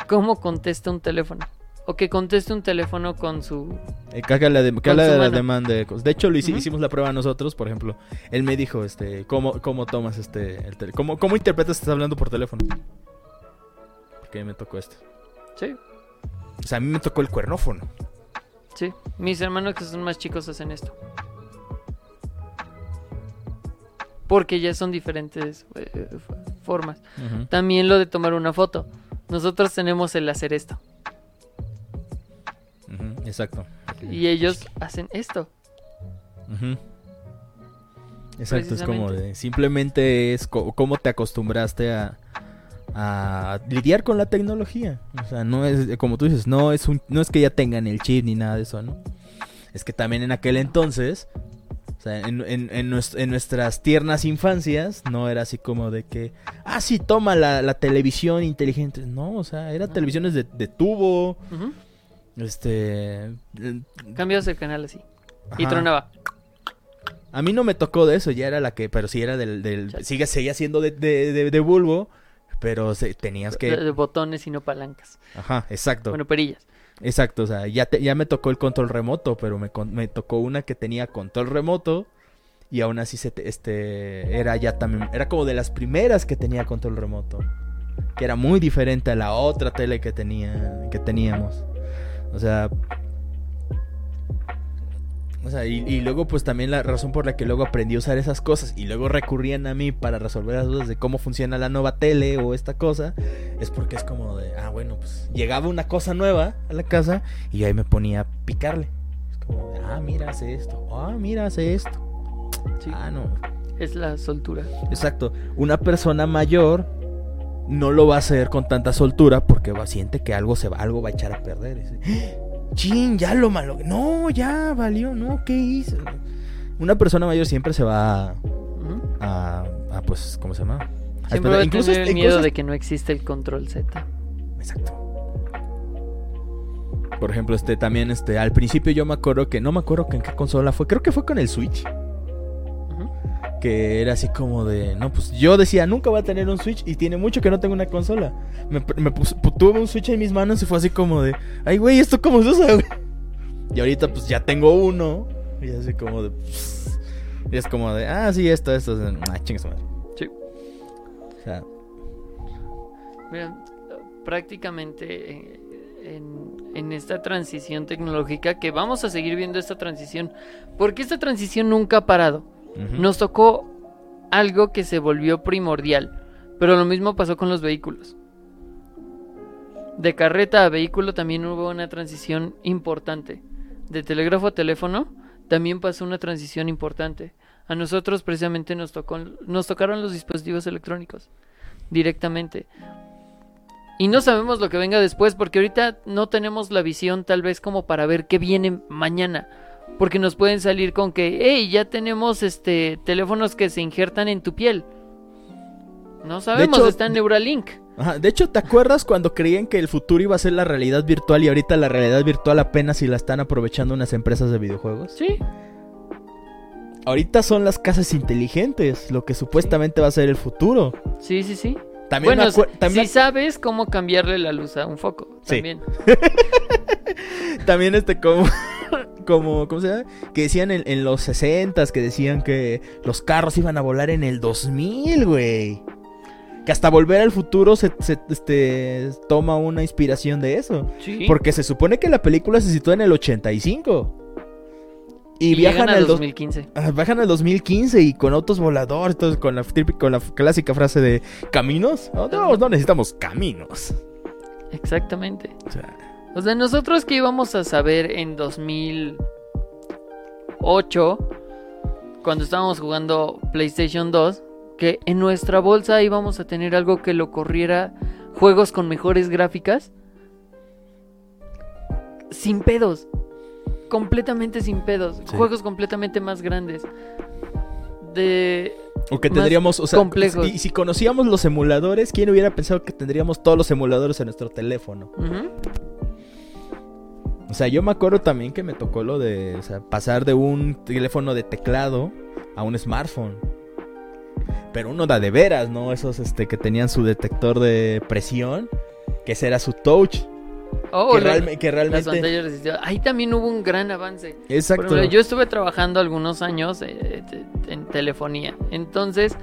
cómo contesta un teléfono. O que conteste un teléfono con su... Eh, que haga la de- que la demanda de hecho, lo Ujú. hicimos la prueba nosotros, por ejemplo. Él me dijo, este, ¿cómo, cómo tomas este, el cómo, cómo interpretas que estás hablando por teléfono? Porque a mí me tocó este. Sí, O sea, a mí me tocó el cuernófono. Sí. Mis hermanos que son más chicos hacen esto. Porque ya son diferentes eh, formas. También lo de tomar una foto. Nosotros tenemos el hacer esto. Exacto. Y ellos hacen esto. Exacto, es como de. Simplemente es co- cómo te acostumbraste a, a lidiar con la tecnología. O sea, no es, como tú dices, no es, un, no es que ya tengan el chip ni nada de eso, ¿no? Es que también en aquel entonces, o sea, en, en- en nues- en nuestras tiernas infancias, no era así como de que, ah, sí, toma la, la televisión inteligente. No, o sea, eran No. televisiones de, de tubo, este... Cambiabas el canal así. Y tronaba. A mí no me tocó de eso, ya era la que, pero sí era del, del sigue, seguía siendo de, de, de- de bulbo, pero se- tenías que, de botones y no palancas. ajá, exacto, Bueno, perillas. exacto, o sea, ya, te- ya me tocó el control remoto, pero me, me tocó una que tenía control remoto y aún así se te- este, era ya también, era como de las primeras que tenía control remoto, que era muy diferente a la otra tele que tenía, que teníamos, o sea, o sea, y, y luego pues también la razón por la que luego aprendí a usar esas cosas y luego recurrían a mí para resolver las dudas de cómo funciona la nueva tele o esta cosa, es porque es como de, ah, bueno, pues llegaba una cosa nueva a la casa y ahí me ponía a picarle. Es como de, ah, mira, hace esto, ah, mira, hace esto. Sí. Ah, no. Es la soltura. Exacto. Una persona mayor no lo va a hacer con tanta soltura porque va, siente que algo se va, algo va a echar a perder. "¡Ah! Chin, ya lo malo. No, ya valió, no, ¿qué hice? Una persona mayor siempre se va a, a- a, pues, ¿cómo se llama? A Siempre va a Incluso- tener el incluso- miedo de que no existe el control Z. Exacto. Por ejemplo, este también, este, al principio yo me acuerdo que, no me acuerdo que en qué consola fue, creo que fue con el Switch. Que era así como de, no, pues yo decía, nunca voy a tener un Switch y tiene mucho que no tengo una consola. Me, me pus- pu- tuve un Switch en mis manos y fue así como de, ay, güey, ¿esto cómo se usa, güey? Y ahorita pues ya tengo uno y así como de, "Pss". y es como de, ah, sí, esto, esto, ah, chingue su madre. Sí. O sea, Mira, prácticamente eh, en, en esta transición tecnológica, que vamos a seguir viendo esta transición, porque esta transición nunca ha parado. Nos tocó algo que se volvió primordial, pero lo mismo pasó con los vehículos. De carreta a vehículo también hubo una transición importante. de telégrafo a teléfono, también pasó una transición importante. A nosotros precisamente nos tocó, nos tocaron los dispositivos electrónicos directamente. Y no sabemos lo que venga después porque ahorita no tenemos la visión tal vez como para ver qué viene mañana. Porque nos pueden salir con que, hey, ya tenemos este teléfonos que se injertan en tu piel. No sabemos, hecho, está en Neuralink. Ajá, de hecho, ¿te acuerdas cuando creían que el futuro iba a ser la realidad virtual y ahorita la realidad virtual apenas si la están aprovechando unas empresas de videojuegos? Sí. Ahorita son las casas inteligentes, lo que supuestamente va a ser el futuro. Sí, sí, sí. También bueno, también, si sabes cómo cambiarle la luz a un foco. Sí. También. también este como como ¿cómo se llama? Que decían en, en los 60 que decían que los carros iban a volar en el 2000, güey. Que hasta volver al futuro se, se, este, toma una inspiración de eso. Sí. Porque se supone que la película se sitúa en el 85. Y, Y viajan al al dos- 2015. ah, viajan al 2015 y con autos voladores, con la, con la clásica frase de ¿caminos? No, no necesitamos caminos. Exactamente. O sea, O sea, nosotros que íbamos a saber en 2008, cuando estábamos jugando PlayStation 2, que en nuestra bolsa íbamos a tener algo que lo corriera juegos con mejores gráficas. Sin pedos. Completamente sin pedos. Sí. Juegos completamente más grandes. De... o que tendríamos, o sea, complejos. y si conocíamos los emuladores, ¿quién hubiera pensado que tendríamos todos los emuladores en nuestro teléfono? O sea, yo me acuerdo también que me tocó lo de o sea, pasar de un teléfono de teclado a un smartphone. Pero uno da de veras, ¿no? Esos este, que tenían su detector de presión, que ese era su touch. Oh, que, realme- realmente... Ahí también hubo un gran avance. Exacto. ejemplo, yo estuve trabajando algunos años eh, en telefonía. Entonces,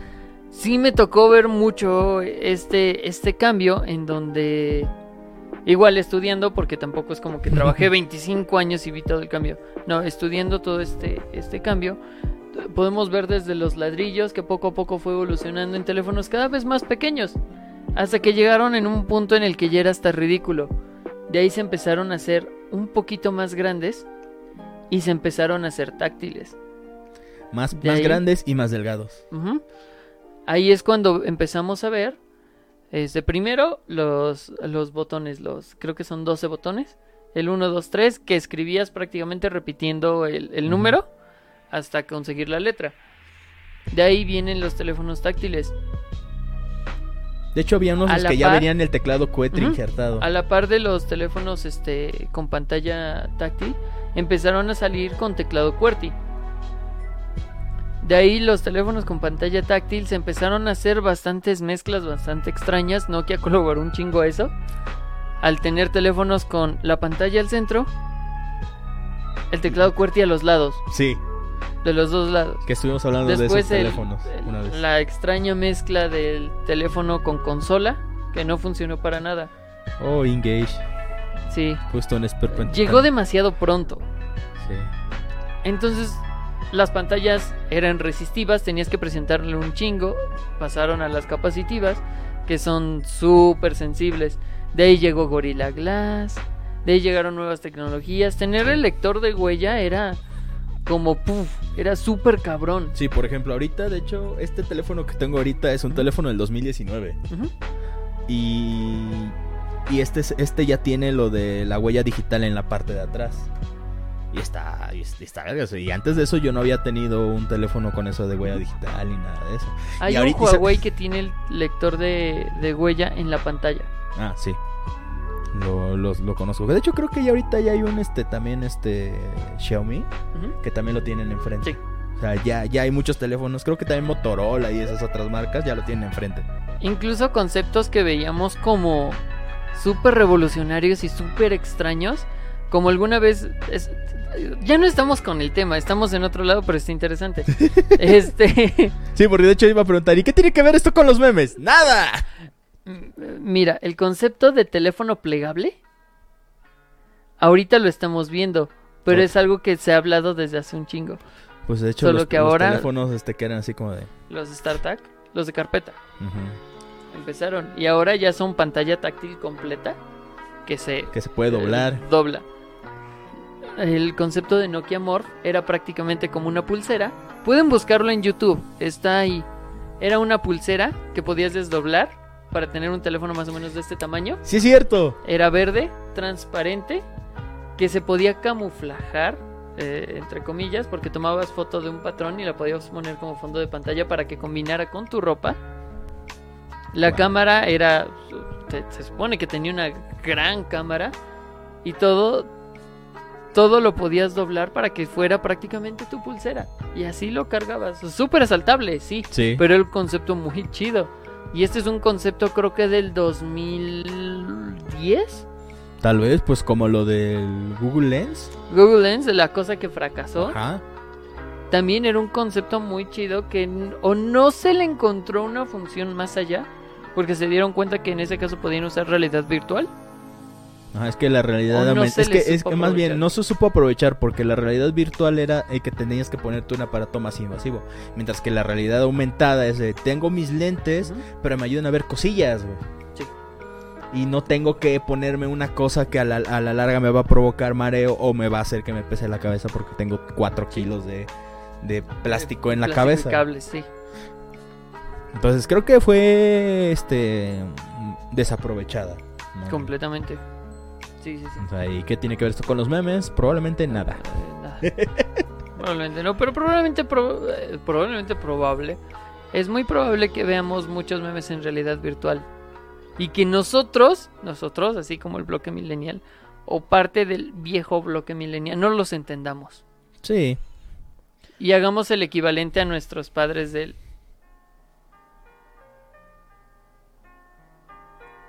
sí me tocó ver mucho este, este cambio en donde... Igual estudiando, porque tampoco es como que trabajé 25 años y vi todo el cambio. No, estudiando todo este, este cambio, podemos ver desde los ladrillos que poco a poco fue evolucionando en teléfonos cada vez más pequeños. Hasta que llegaron en un punto en el que ya era hasta ridículo. De ahí se empezaron a hacer un poquito más grandes y se empezaron a hacer táctiles. Más, más ahí- grandes y más delgados. Ahí es cuando empezamos a ver, este, primero los, los botones, los creo que son 12 botones, el 1, 2, 3, que escribías prácticamente repitiendo el, número hasta conseguir la letra. De ahí vienen los teléfonos táctiles. De hecho, había unos que ya venían el teclado cohete Ujú. injertado. A la par de los teléfonos este, con pantalla táctil, empezaron a salir con teclado QWERTY. De ahí los teléfonos con pantalla táctil se empezaron a hacer bastantes mezclas bastante extrañas. Nokia colaboró un chingo a eso. Al tener teléfonos con la pantalla al centro, el teclado QWERTY a los lados, Sí, de los dos lados. que estuvimos hablando de Después esos el- teléfonos una vez. la extraña mezcla del teléfono con consola, que no funcionó para nada. Oh, Engage. Sí, Justo en llegó demasiado pronto. Sí. Entonces, las pantallas eran resistivas, tenías que presentarle un chingo. Pasaron a las capacitivas, que son súper sensibles. De ahí llegó Gorilla Glass. De ahí llegaron nuevas tecnologías. Tener el lector de huella era como puff, era súper cabrón. Sí, por ejemplo, ahorita, de hecho, este teléfono que tengo ahorita es un teléfono del 2019. Ujú. Y, y este, es- este ya tiene lo de la huella digital en la parte de atrás. Y está, y está, Y antes de eso yo no había tenido un teléfono con eso de huella digital ni nada de eso. Hay Y un ahorita- Huawei que tiene el lector de, de huella en la pantalla. Ah, sí. Lo, lo, lo conozco. De hecho, creo que ya ahorita ya hay un este también este Xiaomi que también lo tienen enfrente. Sí. O sea, ya, ya hay muchos teléfonos. Creo que también Motorola y esas otras marcas ya lo tienen enfrente. Incluso conceptos que veíamos como súper revolucionarios y súper extraños. Como alguna vez... es- ya no estamos con el tema, estamos en otro lado, pero está interesante. este... Sí, porque de hecho iba a preguntar, ¿y qué tiene que ver esto con los memes? ¡Nada! Mira, el concepto de teléfono plegable... Ahorita lo estamos viendo, pero es algo que se ha hablado desde hace un chingo. Pues de hecho Solo los, que los ahora- teléfonos este que eran así como de... Los StarTAC, los de carpeta. Empezaron. Y ahora ya son pantalla táctil completa. Que se que se puede doblar. eh, dobla. el concepto de Nokia Morph era prácticamente como una pulsera. Pueden buscarlo en YouTube, está ahí. Era una pulsera que podías desdoblar para tener un teléfono más o menos de este tamaño. Sí, es cierto. Era verde, transparente, que se podía camuflajar, eh, entre comillas, porque tomabas foto de un patrón y la podías poner como fondo de pantalla para que combinara con tu ropa. La Wow. cámara era, se, se supone que tenía una gran cámara y todo, todo lo podías doblar para que fuera prácticamente tu pulsera y así lo cargabas. Súper asaltable, sí, Sí. pero el concepto muy chido. Y este es un concepto creo que del 2010. Tal vez, pues como lo del Google Lens. Google Lens, la cosa que fracasó, Ajá. también era un concepto muy chido que o no se le encontró una función más allá, porque se dieron cuenta que en ese caso podían usar realidad virtual. Ajá, es que la realidad no es que es que más bien no se supo aprovechar porque la realidad virtual era el que tenías que ponerte un aparato más invasivo, mientras que la realidad aumentada es de tengo mis lentes, pero me ayudan a ver cosillas, güey. Sí. Y no tengo que ponerme una cosa que a la, a la larga me va a provocar mareo o me va a hacer que me pese la cabeza porque tengo 4 kilos de, de plástico en la cabeza. cables, sí. Entonces creo que fue este desaprovechada. ¿no? Completamente. Sí, sí, sí. O sea, ¿y qué tiene que ver esto con los memes? Probablemente nada. Nada. probablemente no, pero probablemente, pro- eh, probablemente probable. Es muy probable que veamos muchos memes en realidad virtual. Y que nosotros, nosotros, así como el bloque millennial, o parte del viejo bloque millennial, no los entendamos. Sí. Y hagamos el equivalente a nuestros padres del...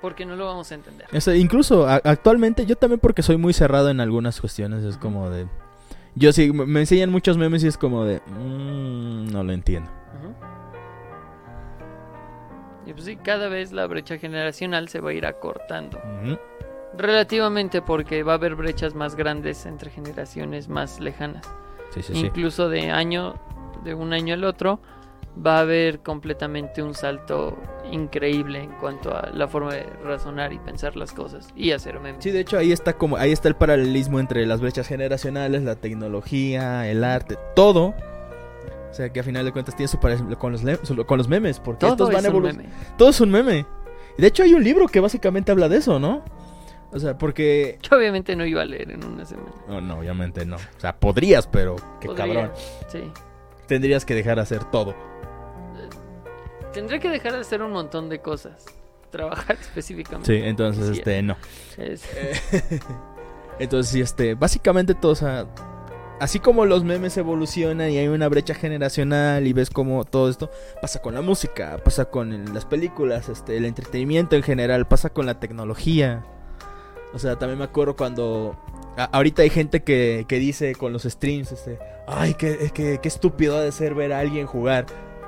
Porque no lo vamos a entender. O sea, incluso a- actualmente yo también porque soy muy cerrado en algunas cuestiones es como de... Yo sí, me enseñan muchos memes y es como de... "Mm, no lo entiendo. Y pues sí, cada vez la brecha generacional se va a ir acortando. Relativamente porque va a haber brechas más grandes entre generaciones más lejanas. Sí, sí, sí. Incluso de año, de un año al otro, va a haber completamente un salto increíble en cuanto a la forma de razonar y pensar las cosas y hacer memes. Sí, de hecho ahí está como ahí está el paralelismo entre las brechas generacionales, la tecnología, el arte, todo. O sea, que a final de cuentas tiene su paralelismo con los con los memes, porque Todo estos van es un evolu- meme. Todo es un meme. Y de hecho hay un libro que básicamente habla de eso, ¿no? O sea, porque Que obviamente no iba a leer en una semana. no, no, obviamente no. O sea, podrías, pero qué Podría, cabrón. Sí. Tendrías que dejar de hacer todo. Tendría que dejar de hacer un montón de cosas. Trabajar específicamente. Sí, entonces este no. Es- Entonces, sí, este, básicamente todo, o sea, así como los memes evolucionan y hay una brecha generacional y ves como todo esto pasa con la música, pasa con el- las películas, este, el entretenimiento en general, pasa con la tecnología. O sea, también me acuerdo cuando a- ahorita hay gente que, que dice con los streams, este, ay, qué, qué, qué estúpido ha de ser ver a alguien jugar.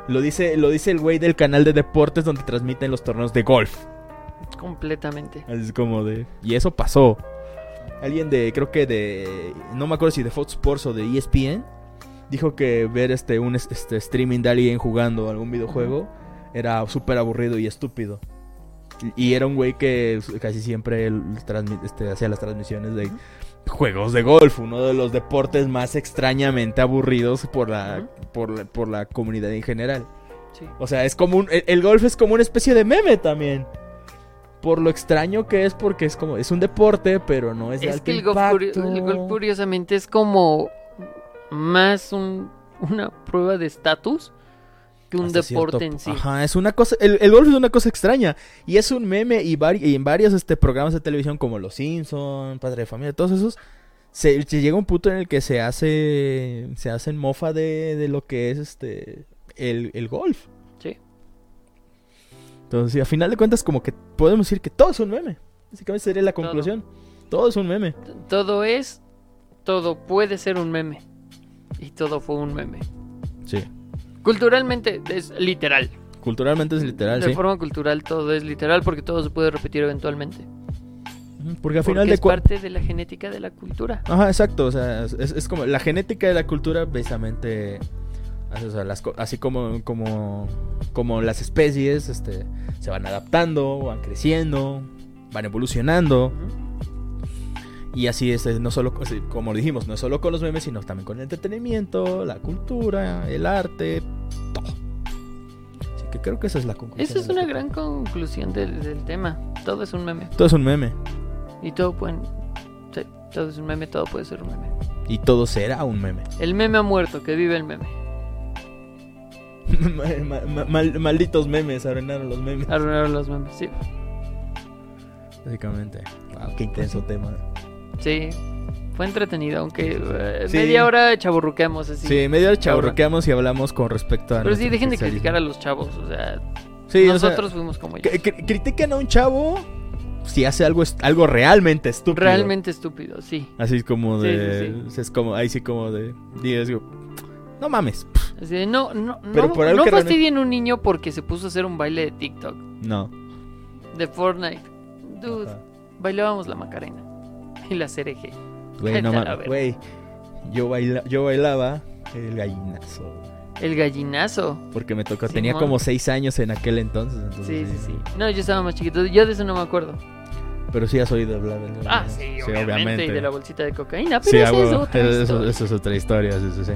Lo dice, lo dice el güey del canal de deportes donde transmiten los torneos de golf. completamente. Es como de. Y eso pasó. Alguien de. Creo que de. No me acuerdo si de Fox Sports o de ESPN. Dijo que ver este un es- este streaming de alguien jugando algún videojuego era súper aburrido y estúpido. Y y era un güey que casi siempre este, hacía las transmisiones de. Juegos de golf, uno de los deportes más extrañamente aburridos por la, por la, por la comunidad en general. Sí. O sea, es como un, el, el golf es como una especie de meme también. Por lo extraño que es, porque es como, es un deporte, pero no es de Es alto que el golf, curio- el golf curiosamente es como más un- una prueba de estatus que un deporte cierto en sí. Ajá, es una cosa, el, el golf es una cosa extraña. Y es un meme y, vari- y en varios este, programas de televisión como Los Simpson, Padre de Familia, todos esos, se, se llega un punto en el que se hace, se hacen mofa de, de lo que es este, el, el golf. Sí. Entonces, a final de cuentas, como que podemos decir que todo es un meme. Básicamente sería la conclusión. Todo, es un meme. Todo es, todo puede ser un meme. Y todo fue un meme. Sí. Culturalmente es literal. Culturalmente es literal, de sí. forma cultural todo es literal porque todo se puede repetir eventualmente. Porque al Porque final de es parte de la genética de la cultura. Ajá, exacto. O sea, es, es como la genética de la cultura, precisamente. o sea, las co- así como, como, como las especies este, se van adaptando, van creciendo, van evolucionando. Y así es, no solo, como dijimos, no es solo con los memes, sino también con el entretenimiento, la cultura, el arte, todo. Así que creo que esa es la conclusión. Esa es una este gran conclusión del, del tema. Todo es un meme. Todo es un meme. Y todo pueden... Sí, todo es un meme, todo puede ser un meme. Y todo será un meme. El meme ha muerto, que vive el meme. Ma- ma- mal- malditos memes, arruinaron los memes. Arruinaron los memes, sí. Básicamente. Wow, qué intenso tema. Sí. Fue entretenido, aunque eh, Sí. media hora chaburruqueamos así. Sí, medio chaburroqueamos y hablamos con respecto a. Pero sí, dejen de criticar a los chavos, o sea, Sí, o sea, nosotros fuimos como ellos. cri- cri- critiquen a un chavo si hace algo, algo realmente estúpido. Realmente estúpido, sí. Así como de. sí, Es como, ahí sí como de. digo, no mames. Así no, no, Pero no, por algo no que realmente- fastidien un niño porque se puso a hacer un baile de TikTok, No. de Fortnite. Dude, Ajá. bailábamos la Macarena y la cereje. Güey, no. Güey. Yo, baila, yo bailaba el gallinazo. El gallinazo. Porque me tocó. Tenía Simón. como seis años en aquel entonces. entonces Sí, sí, sí. No, yo estaba más chiquito. Yo de eso no me acuerdo. Pero sí has oído hablar del Ah, gallinazo. sí, obviamente. Y de la bolsita de cocaína. Pero Sí, esa es otra Eso- historia. eso es otra historia, sí, sí, sí.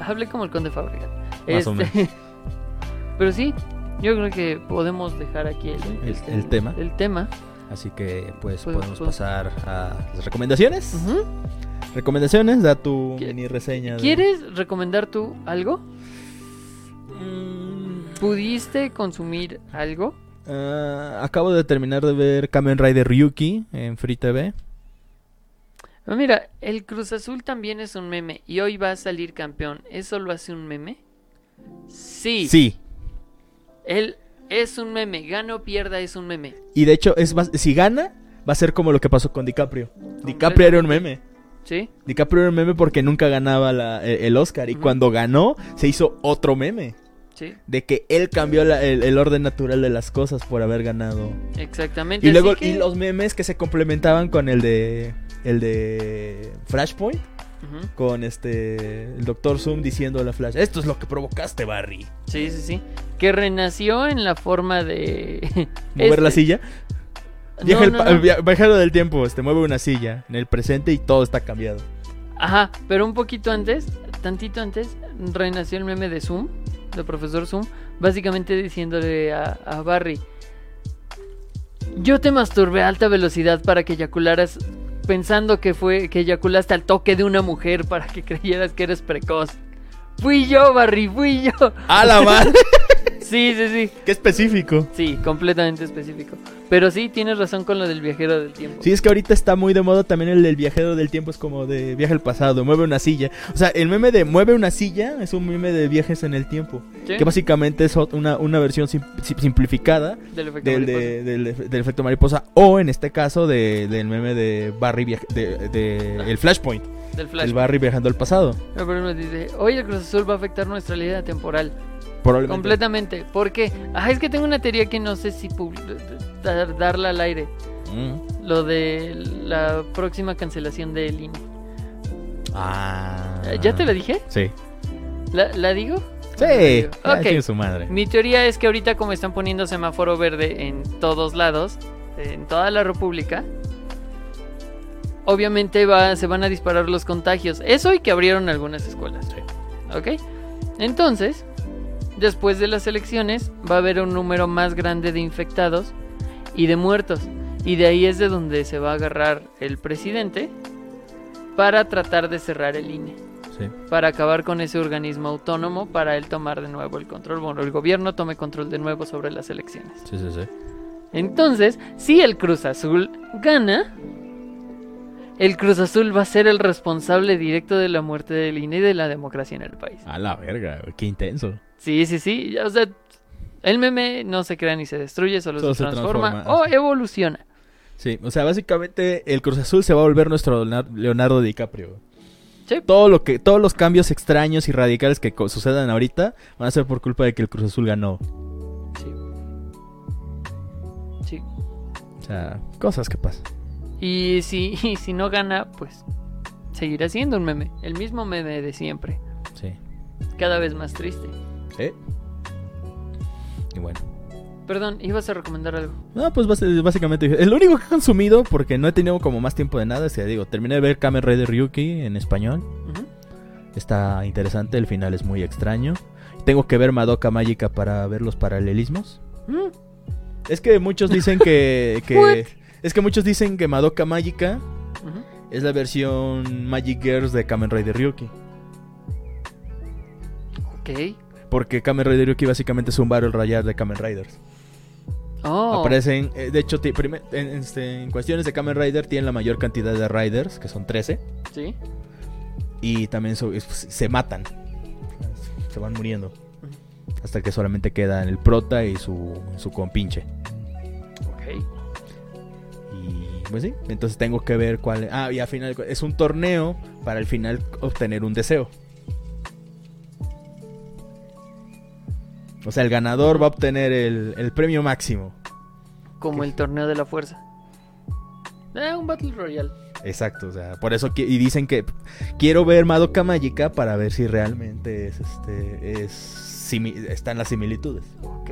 Hablé como el conde Fábrica. Más o Pero sí, yo creo que podemos dejar aquí el, El- el tema. El tema. Así que pues Pues- podemos pues- pasar a las recomendaciones. Recomendaciones, da tu ¿Qui- mini reseña. de- ¿Quieres recomendar tú algo? Mm, ¿Pudiste consumir algo? ah, acabo de terminar de ver Kamen Rider Ryuki en Free TV. Ah, Mira, el Cruz Azul también es un meme y hoy va a salir campeón. ¿Eso lo hace un meme? Sí. Sí. Él es un meme. Gana o pierda es un meme. Y de hecho, es más- si gana, va a ser como lo que pasó con DiCaprio. DiCaprio era un meme. ¿Sí? DiCaprio era un meme porque nunca ganaba la- el, Oscar. Y cuando ganó, se hizo otro meme. Sí. De que él cambió la- el, el orden natural de las cosas por haber ganado. Exactamente. Y luego que- y los memes que se complementaban con el de el de Flashpoint Con este el Doctor Zoom diciendo a la Flash, "Esto es lo que provocaste, Barry." Sí, sí, sí. Que renació en la forma de... Mover la Este- silla. Viaja no, no. viajero del tiempo, este mueve una silla en el presente y todo está cambiado. Ajá, pero un poquito antes, tantito antes, renació el meme de Zoom, de profesor Zoom, básicamente diciéndole a, a Barry, yo te masturbé a alta velocidad para que eyacularas pensando que fue que eyaculaste al toque de una mujer para que creyeras que eres precoz. Fui yo, Barry, fui yo. ¡A la madre! Sí, sí, sí. ¡Qué específico! Sí, completamente específico. Pero sí, tienes razón con lo del viajero del tiempo. Sí, es que ahorita está muy de moda también el del viajero del tiempo, es como de viaje al pasado, mueve una silla. O sea, el meme de mueve una silla es un meme de viajes en el tiempo. ¿Sí? Que básicamente es una, una versión sim- sim- simplificada Del efecto del, mariposa. de- del, efe- del efecto mariposa. O en este caso de- del meme de Barry de, de- el Flashpoint. Del flash. El Barry viajando al pasado. No, pero me dice, hoy el Cruz Azul va a afectar nuestra línea temporal. Completamente. ¿Por qué? Ah, es que tengo una teoría que no sé si dar- darla al aire. Mm. Lo de la próxima cancelación del INE. Ah. ¿Ya te la dije? Sí. ¿La, la digo? Sí. La digo. Ok. chingue su madre. Mi teoría es que ahorita como están poniendo semáforo verde en todos lados, en toda la República, obviamente va, se van a disparar los contagios. Eso y que abrieron algunas escuelas. Sí. ¿Ok? Entonces, después de las elecciones va a haber un número más grande de infectados y de muertos. Y de ahí es de donde se va a agarrar el presidente para tratar de cerrar el INE. Sí. Para acabar con ese organismo autónomo, para él tomar de nuevo el control. Bueno, el gobierno tome control de nuevo sobre las elecciones. Sí, sí, sí. Entonces, si el Cruz Azul gana, el Cruz Azul va a ser el responsable directo de la muerte del INE y de la democracia en el país. A la verga, qué intenso. Sí, sí, sí. O sea, el meme no se crea ni se destruye, solo, Solo se, se transforma, transforma, o evoluciona. Sí, o sea, básicamente el Cruz Azul se va a volver nuestro Leonardo DiCaprio. Sí. Todo lo que, todos los cambios extraños y radicales que sucedan ahorita van a ser por culpa de que el Cruz Azul ganó. Sí. Sí. O sea, cosas que pasan. Y si, y si no gana, pues seguirá siendo un meme. El mismo meme de siempre. Sí. Cada vez más triste. ¿Eh? Y bueno. Perdón, ibas a recomendar algo. No, pues básicamente es lo único que he consumido porque no he tenido como más tiempo de nada. O sea, digo, terminé de ver Kamen Rider Ryuki en español. Está interesante, el final es muy extraño. Tengo que ver Madoka Mágica para ver los paralelismos. Mm, Es que muchos dicen que, que es que muchos dicen que Madoka Mágica es la versión Magic Girls de Kamen Rider Ryuki. Ok. Porque Kamen Rider Ryuki básicamente es un Battle Royale de Kamen Riders. Oh. Aparecen, eh, de hecho, en, este, en cuestiones de Kamen Rider tienen la mayor cantidad de Riders, que son 13. Sí. Y también so- se matan. Se van muriendo. Hasta que solamente quedan el prota y su, su compinche. Ok. Y pues sí, entonces tengo que ver cuál. Ah, y al final es un torneo para al final obtener un deseo. O sea, el ganador va a obtener el, el premio máximo. Como el torneo de la fuerza. Eh, un Battle Royale. Exacto, o sea, por eso y dicen que quiero ver Madoka Mágica para ver si realmente es este es simi- están las similitudes. Ok.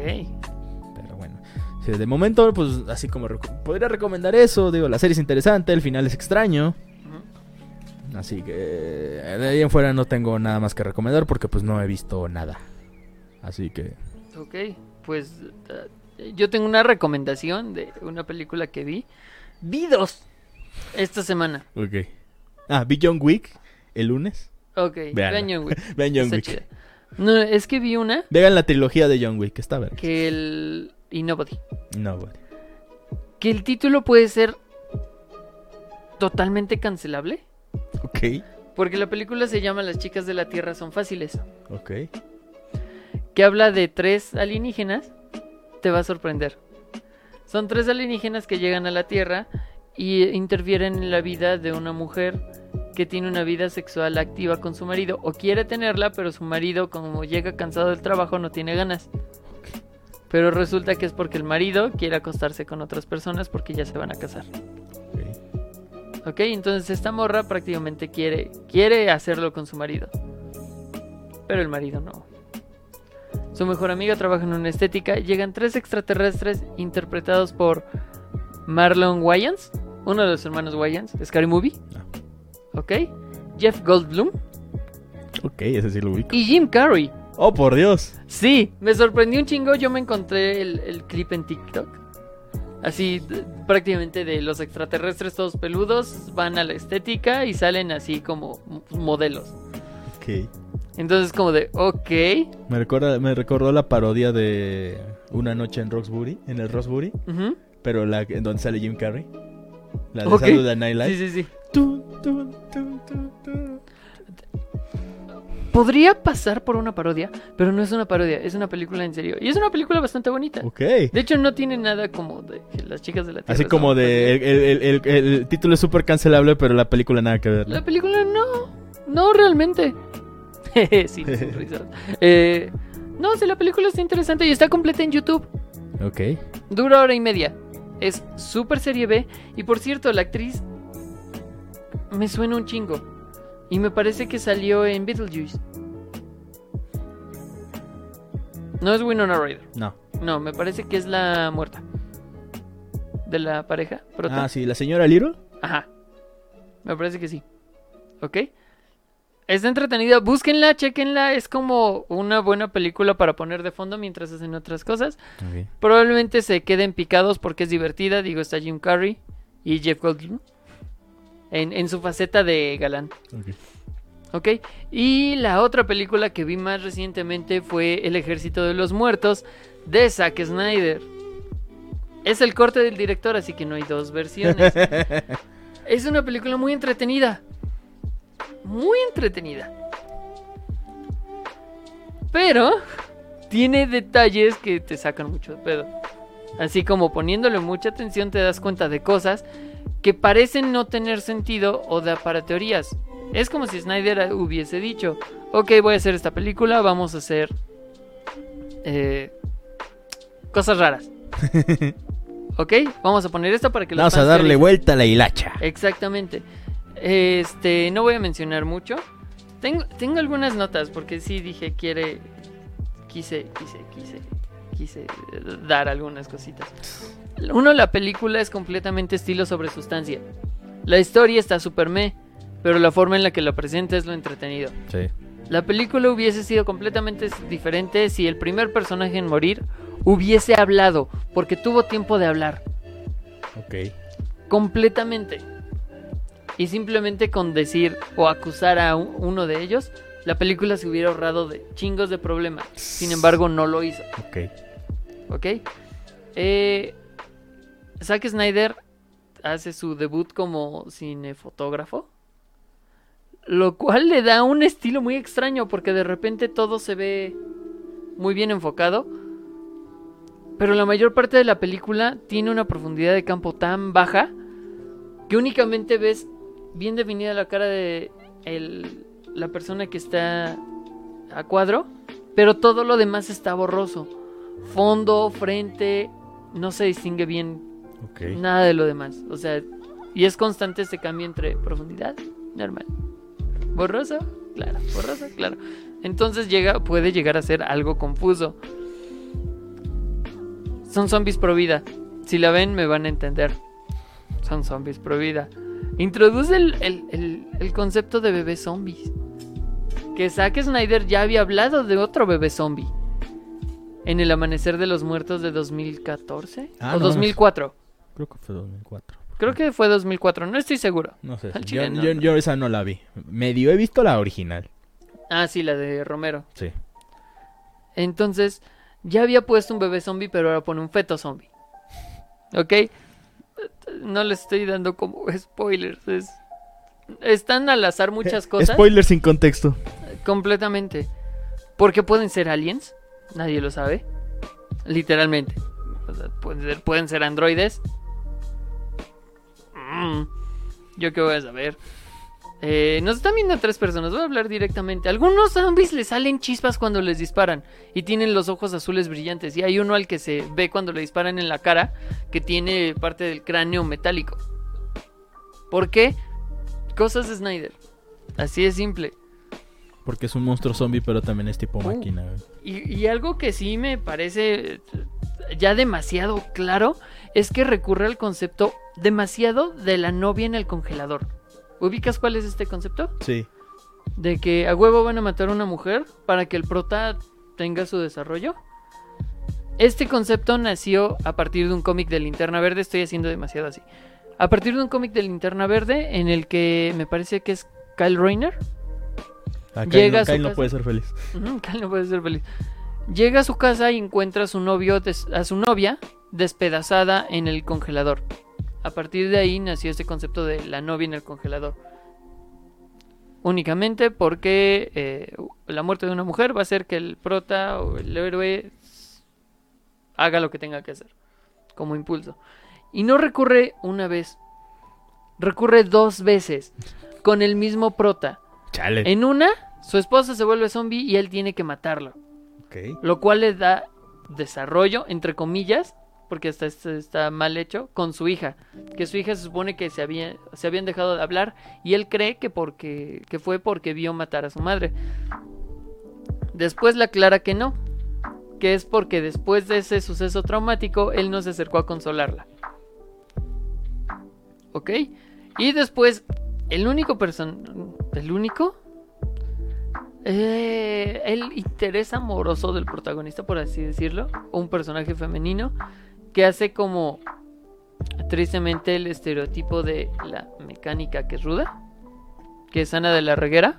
Pero bueno, sí, de momento pues así como podría recomendar eso, digo, la serie es interesante, el final es extraño, así que de ahí en fuera no tengo nada más que recomendar porque pues no he visto nada. Así que Ok. Pues eh, yo tengo una recomendación de una película que vi. Vi dos esta semana. ok. Ah, vi John Wick el lunes. Ok. Vean John Wick. Vean John Wick. chida. No, es que vi una Vean la trilogía de John Wick, está bien. que el... Y Nobody. No, güey. Que el título puede ser totalmente cancelable. Ok, Porque la película se llama Las chicas de la Tierra son fáciles. ok. Que habla de tres alienígenas. Te va a sorprender. Son tres alienígenas que llegan a la Tierra y interfieren en la vida de una mujer que tiene una vida sexual activa con su marido. O quiere tenerla, pero su marido, como llega cansado del trabajo, no tiene ganas. Pero resulta que es porque el marido quiere acostarse con otras personas porque ya se van a casar. ok. Entonces esta morra prácticamente quiere, quiere hacerlo con su marido. Pero el marido no. Su mejor amiga trabaja en una estética. Llegan tres extraterrestres interpretados por Marlon Wayans, uno de los hermanos Wayans, Scary Movie. Ah. Ok. Jeff Goldblum Ok, ese sí lo ubico. y Jim Carrey. Oh, por Dios. Sí, me sorprendió un chingo. Yo me encontré el, el clip en TikTok. Así, prácticamente de los extraterrestres todos peludos van a la estética y salen así como modelos. Ok. Entonces, como de, ok. Me recuerda, me recordó la parodia de Una noche en Roxbury, en el Roxbury, pero la en donde sale Jim Carrey. La de Ok. Saturday Night Live. Sí, sí, sí. Podría pasar por una parodia, pero no es una parodia, es una película en serio. Y es una película bastante bonita. Ok. De hecho, no tiene nada como de que las chicas de la Tierra. Así como de. El, el- el- el- el título es súper cancelable, pero la película nada que ver. La película no, no realmente. sí, risas. Eh, no, sí, la película está interesante y está completa en YouTube. Ok. Dura hora y media. Es súper serie B. Y por cierto, la actriz me suena un chingo. Y me parece que salió en Beetlejuice. No es Winona Ryder. No. No, me parece que es la muerta. De la pareja. prota. Ah, sí, la señora Little. Ajá. Me parece que sí. ¿Ok? Está entretenida. Búsquenla, chequenla. Es como una buena película para poner de fondo mientras hacen otras cosas. Probablemente se queden picados porque es divertida. Digo, está Jim Carrey y Jeff Goldblum. En, en su faceta de galán. ¿Ok? Y la otra película que vi más recientemente fue El Ejército de los Muertos de Zack Snyder. Es el corte del director, así que no hay dos versiones. es una película muy entretenida. Muy entretenida. Pero tiene detalles que te sacan mucho de pedo. Así como poniéndole mucha atención te das cuenta de cosas que parecen no tener sentido o da para teorías. Es como si Snyder hubiese dicho, ok, voy a hacer esta película, vamos a hacer eh, cosas raras. ok, vamos a poner esto para que los Vamos a darle vuelta a la hilacha. Exactamente. Este, no voy a mencionar mucho. Tengo, tengo algunas notas porque sí dije quiere, quise, quise, quise, quise dar algunas cositas. Uno, la película es completamente estilo sobre sustancia. La historia está super me, pero la forma en la que lo presenta es lo entretenido. Sí. La película hubiese sido completamente diferente si el primer personaje en morir hubiese hablado, porque tuvo tiempo de hablar. Ok. Completamente. Y simplemente con decir o acusar a un- uno de ellos, la película se hubiera ahorrado de chingos de problemas. Sin embargo, no lo hizo. Ok. ¿Ok? Eh, Zack Snyder hace su debut como cinefotógrafo. Lo cual le da un estilo muy extraño porque de repente todo se ve muy bien enfocado. Pero la mayor parte de la película tiene una profundidad de campo tan baja que únicamente ves bien definida la cara de el- la persona que está a cuadro, pero todo lo demás está borroso. Fondo, frente, no se distingue bien nada de lo demás. O sea, y es constante este cambio entre profundidad, normal. Borroso, claro, borroso, claro. Entonces llega, puede llegar a ser algo confuso. Son zombies pro vida. Si la ven, me van a entender. Son zombies pro vida. Introduce el, el- el- el concepto de bebés zombies. Que Zack Snyder ya había hablado de otro bebé zombie. En el amanecer de los muertos de 2014 Ah, o no, 2004. Creo que fue 2004. Creo que fue 2004, no estoy seguro. No sé. Al Yo, chile no. yo- yo esa no la vi. Medio he visto la original. Ah, sí, la de Romero. Sí. Entonces, ya había puesto un bebé zombie, pero ahora pone un feto zombie. ¿Ok? No les estoy dando como spoilers. es- Están al azar muchas cosas. Spoiler sin contexto. Completamente. Porque pueden ser aliens. Nadie lo sabe. Literalmente. O sea, pueden, ser, pueden ser androides. Mm, Yo qué voy a saber. Eh, nos están viendo tres personas. Voy a hablar directamente. Algunos zombies les salen chispas cuando les disparan. Y tienen los ojos azules brillantes. Y hay uno al que se ve cuando le disparan en la cara. Que tiene parte del cráneo metálico. ¿Por qué? Cosas de Snyder. Así de simple. Porque es un monstruo zombie, pero también es tipo Uh. máquina. Y, y algo que sí me parece ya demasiado claro es que recurre al concepto demasiado de la novia en el congelador. ¿Ubicas cuál es este concepto? Sí. De que a huevo van a matar a una mujer para que el prota tenga su desarrollo. Este concepto nació a partir de un cómic de Linterna Verde, estoy haciendo demasiado así. A partir de un cómic de Linterna Verde en el que me parece que es Kyle Rayner, Acá Llega no, a su Kyle no puede ser feliz. Cal no puede ser feliz. Llega a su casa y encuentra a su novio, a su novia despedazada en el congelador. A partir de ahí nació este concepto de la novia en el congelador. Únicamente porque eh, la muerte de una mujer va a hacer que el prota o el héroe haga lo que tenga que hacer. Como impulso. Y no recurre una vez. Recurre dos veces. Con el mismo prota. Chale. En una, su esposa se vuelve zombie y él tiene que matarlo. Lo cual le da desarrollo, entre comillas, porque esto está mal hecho, con su hija. Que su hija se supone que se, se habían dejado de hablar y él cree que, porque, que fue porque vio matar a su madre. Después le aclara que no, que es porque después de ese suceso traumático él no se acercó a consolarla. ¿Ok? Y después, el único person... ¿El único? Eh, el interés amoroso del protagonista, por así decirlo, un personaje femenino que hace como tristemente el estereotipo de la mecánica que es ruda, que es Ana de la Reguera,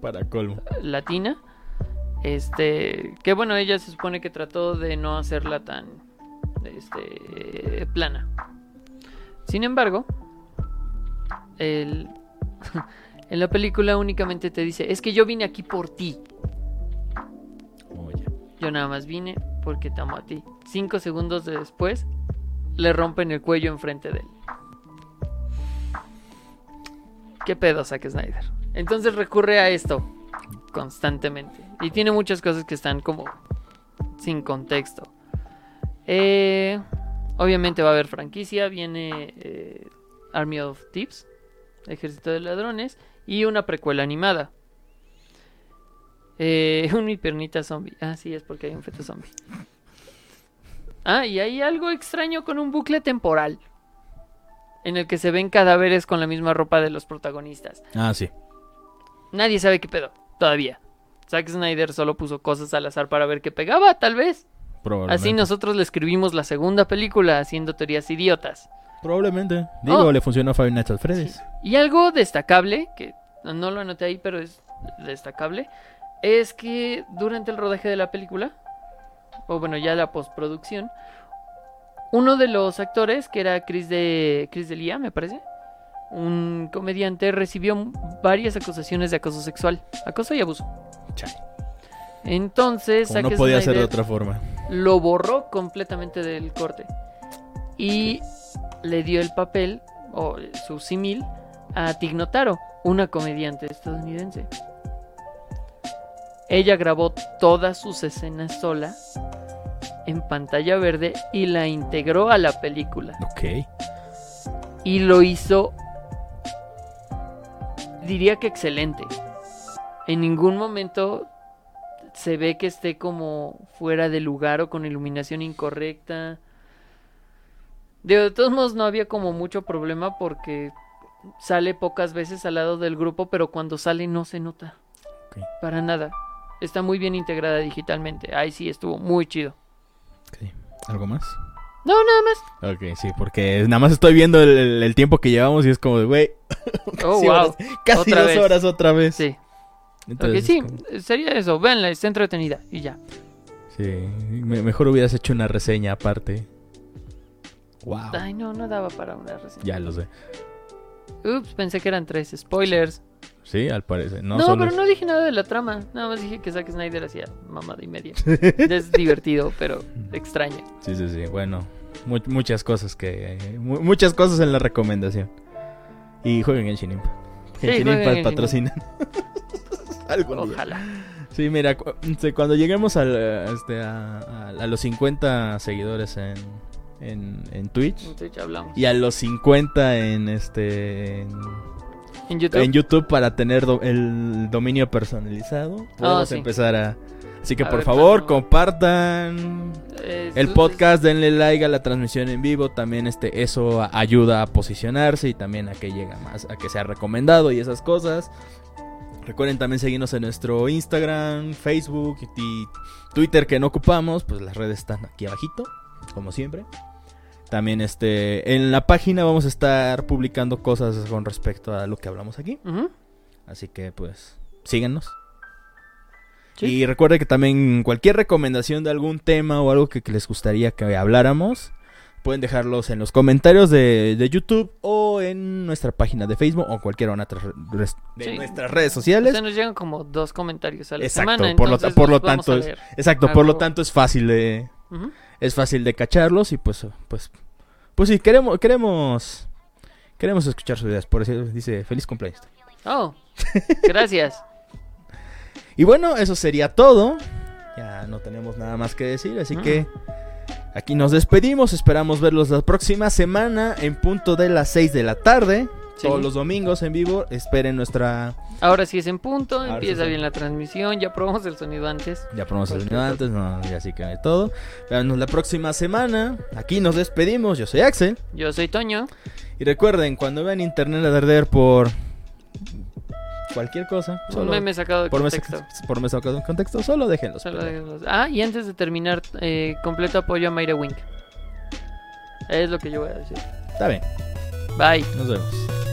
Para colmo. latina. Este, que bueno, ella se supone que trató de no hacerla tan este plana. Sin embargo, el en la película únicamente te dice, "Es que yo vine aquí por ti." Oye. Yo nada más vine porque te amo a ti. Cinco segundos de después, le rompen el cuello enfrente de él. ¿Qué pedo, Zack Snyder? Entonces recurre a esto constantemente. Y tiene muchas cosas que están como sin contexto. Eh, obviamente va a haber franquicia. Viene eh, Army of Thieves, Ejército de Ladrones. Y una precuela animada. Eh, un mi piernita zombie. Ah, sí, es porque hay un feto zombie. Ah, y hay algo extraño con un bucle temporal. En el que se ven cadáveres con la misma ropa de los protagonistas. Ah, sí. Nadie sabe qué pedo, todavía. Zack Snyder solo puso cosas al azar para ver qué pegaba, tal vez. Probablemente. Así nosotros le escribimos la segunda película haciendo teorías idiotas. Probablemente. Digo, Oh. le funcionó a Five Nights at Freddy's. Y algo destacable, que no lo anoté ahí, pero es destacable, es que durante el rodaje de la película, o bueno, ya la postproducción, uno de los actores, que era Chris de Chris me parece, un comediante, recibió varias acusaciones de acoso sexual, acoso y abuso. Chale. Entonces, Como no podía ser de otra forma. lo borró completamente del corte y le dio el papel o su símil a Tignotaro, una comediante estadounidense. Ella grabó todas sus escenas sola en pantalla verde y la integró a la película. Ok. Y lo hizo, diría que excelente. En ningún momento se ve que esté como fuera de lugar o con iluminación incorrecta. De todos modos no había como mucho problema porque sale pocas veces al lado del grupo, pero cuando sale no se nota. Para nada. Está muy bien integrada digitalmente. Ahí sí estuvo muy chido. ¿Algo más? No, nada más. Ok, sí, porque nada más estoy viendo el, el- el tiempo que llevamos y es como de, güey, Oh, casi, wow. horas- casi Otra dos vez. horas otra vez. Sí. Entonces, sí, como- sería eso. Véanla, está entretenida. Y ya. sí, me- mejor hubieras hecho una reseña aparte. Wow. Ay, no, no daba para una reseña. Ya lo sé. Ups, pensé que eran tres. Spoilers. Sí, al parecer. No, No, solo pero es- no dije nada de la trama. Nada más dije que Zack Snyder hacía mamada y media. es divertido, pero extraño. Sí, sí, sí. Bueno, mu- muchas cosas que... mu- muchas cosas en la recomendación. Y jueguen en Genshin Impact. Sí, jueguen Impact Genshin patrocina. Algún día. Ojalá. Sí, mira, cu- este, cuando lleguemos al, eh, este, a, a- a los 50 seguidores en, en, en Twitch En Twitch hablamos. y a los 50 en este en, En YouTube. en YouTube para tener do- el dominio personalizado, podemos sí. empezar a... Así que A por ver, favor, cuando- compartan Eh, el podcast, denle like a la transmisión en vivo, también este eso ayuda a posicionarse y también a que llegue más, a que sea recomendado y esas cosas. Recuerden también seguirnos en nuestro Instagram, Facebook y Twitter que no ocupamos, pues las redes están aquí abajito, como siempre. También este en la página vamos a estar publicando cosas con respecto a lo que hablamos aquí, así que pues síganos. sí. Y recuerden que también cualquier recomendación de algún tema o algo que, que les gustaría que habláramos, pueden dejarlos en los comentarios de, de YouTube o en nuestra página de Facebook o cualquier una de Sí. nuestras redes sociales. O sea, nos llegan como dos comentarios a la Exacto, semana. por lo, por lo tanto es, exacto, por lo tanto es fácil de. Es fácil de cacharlos y pues pues pues sí queremos queremos queremos escuchar sus ideas, por eso dice feliz cumpleaños. Oh, gracias. Y bueno, eso sería todo. Ya no tenemos nada más que decir, así Mm. que aquí nos despedimos. Esperamos verlos la próxima semana en punto de las 6 de la tarde. Sí. Todos los domingos en vivo. Esperen nuestra. Ahora sí es en punto, Ahora sí empieza bien la transmisión, ya probamos el sonido antes. Ya probamos el sonido antes, no, ya así que todo. Veanos la próxima semana. Aquí nos despedimos. Yo soy Axel. Yo soy Toño. Y recuerden, cuando vean internet arder por cualquier cosa, Un solo meme sacado de por mes, contexto. por mes sacado en contexto, solo déjenlo. Solo déjenlos. Ah, y antes de terminar, eh, completo apoyo a Mayra Wink. Es lo que yo voy a decir. Está bien, バイ。ありがとうございます。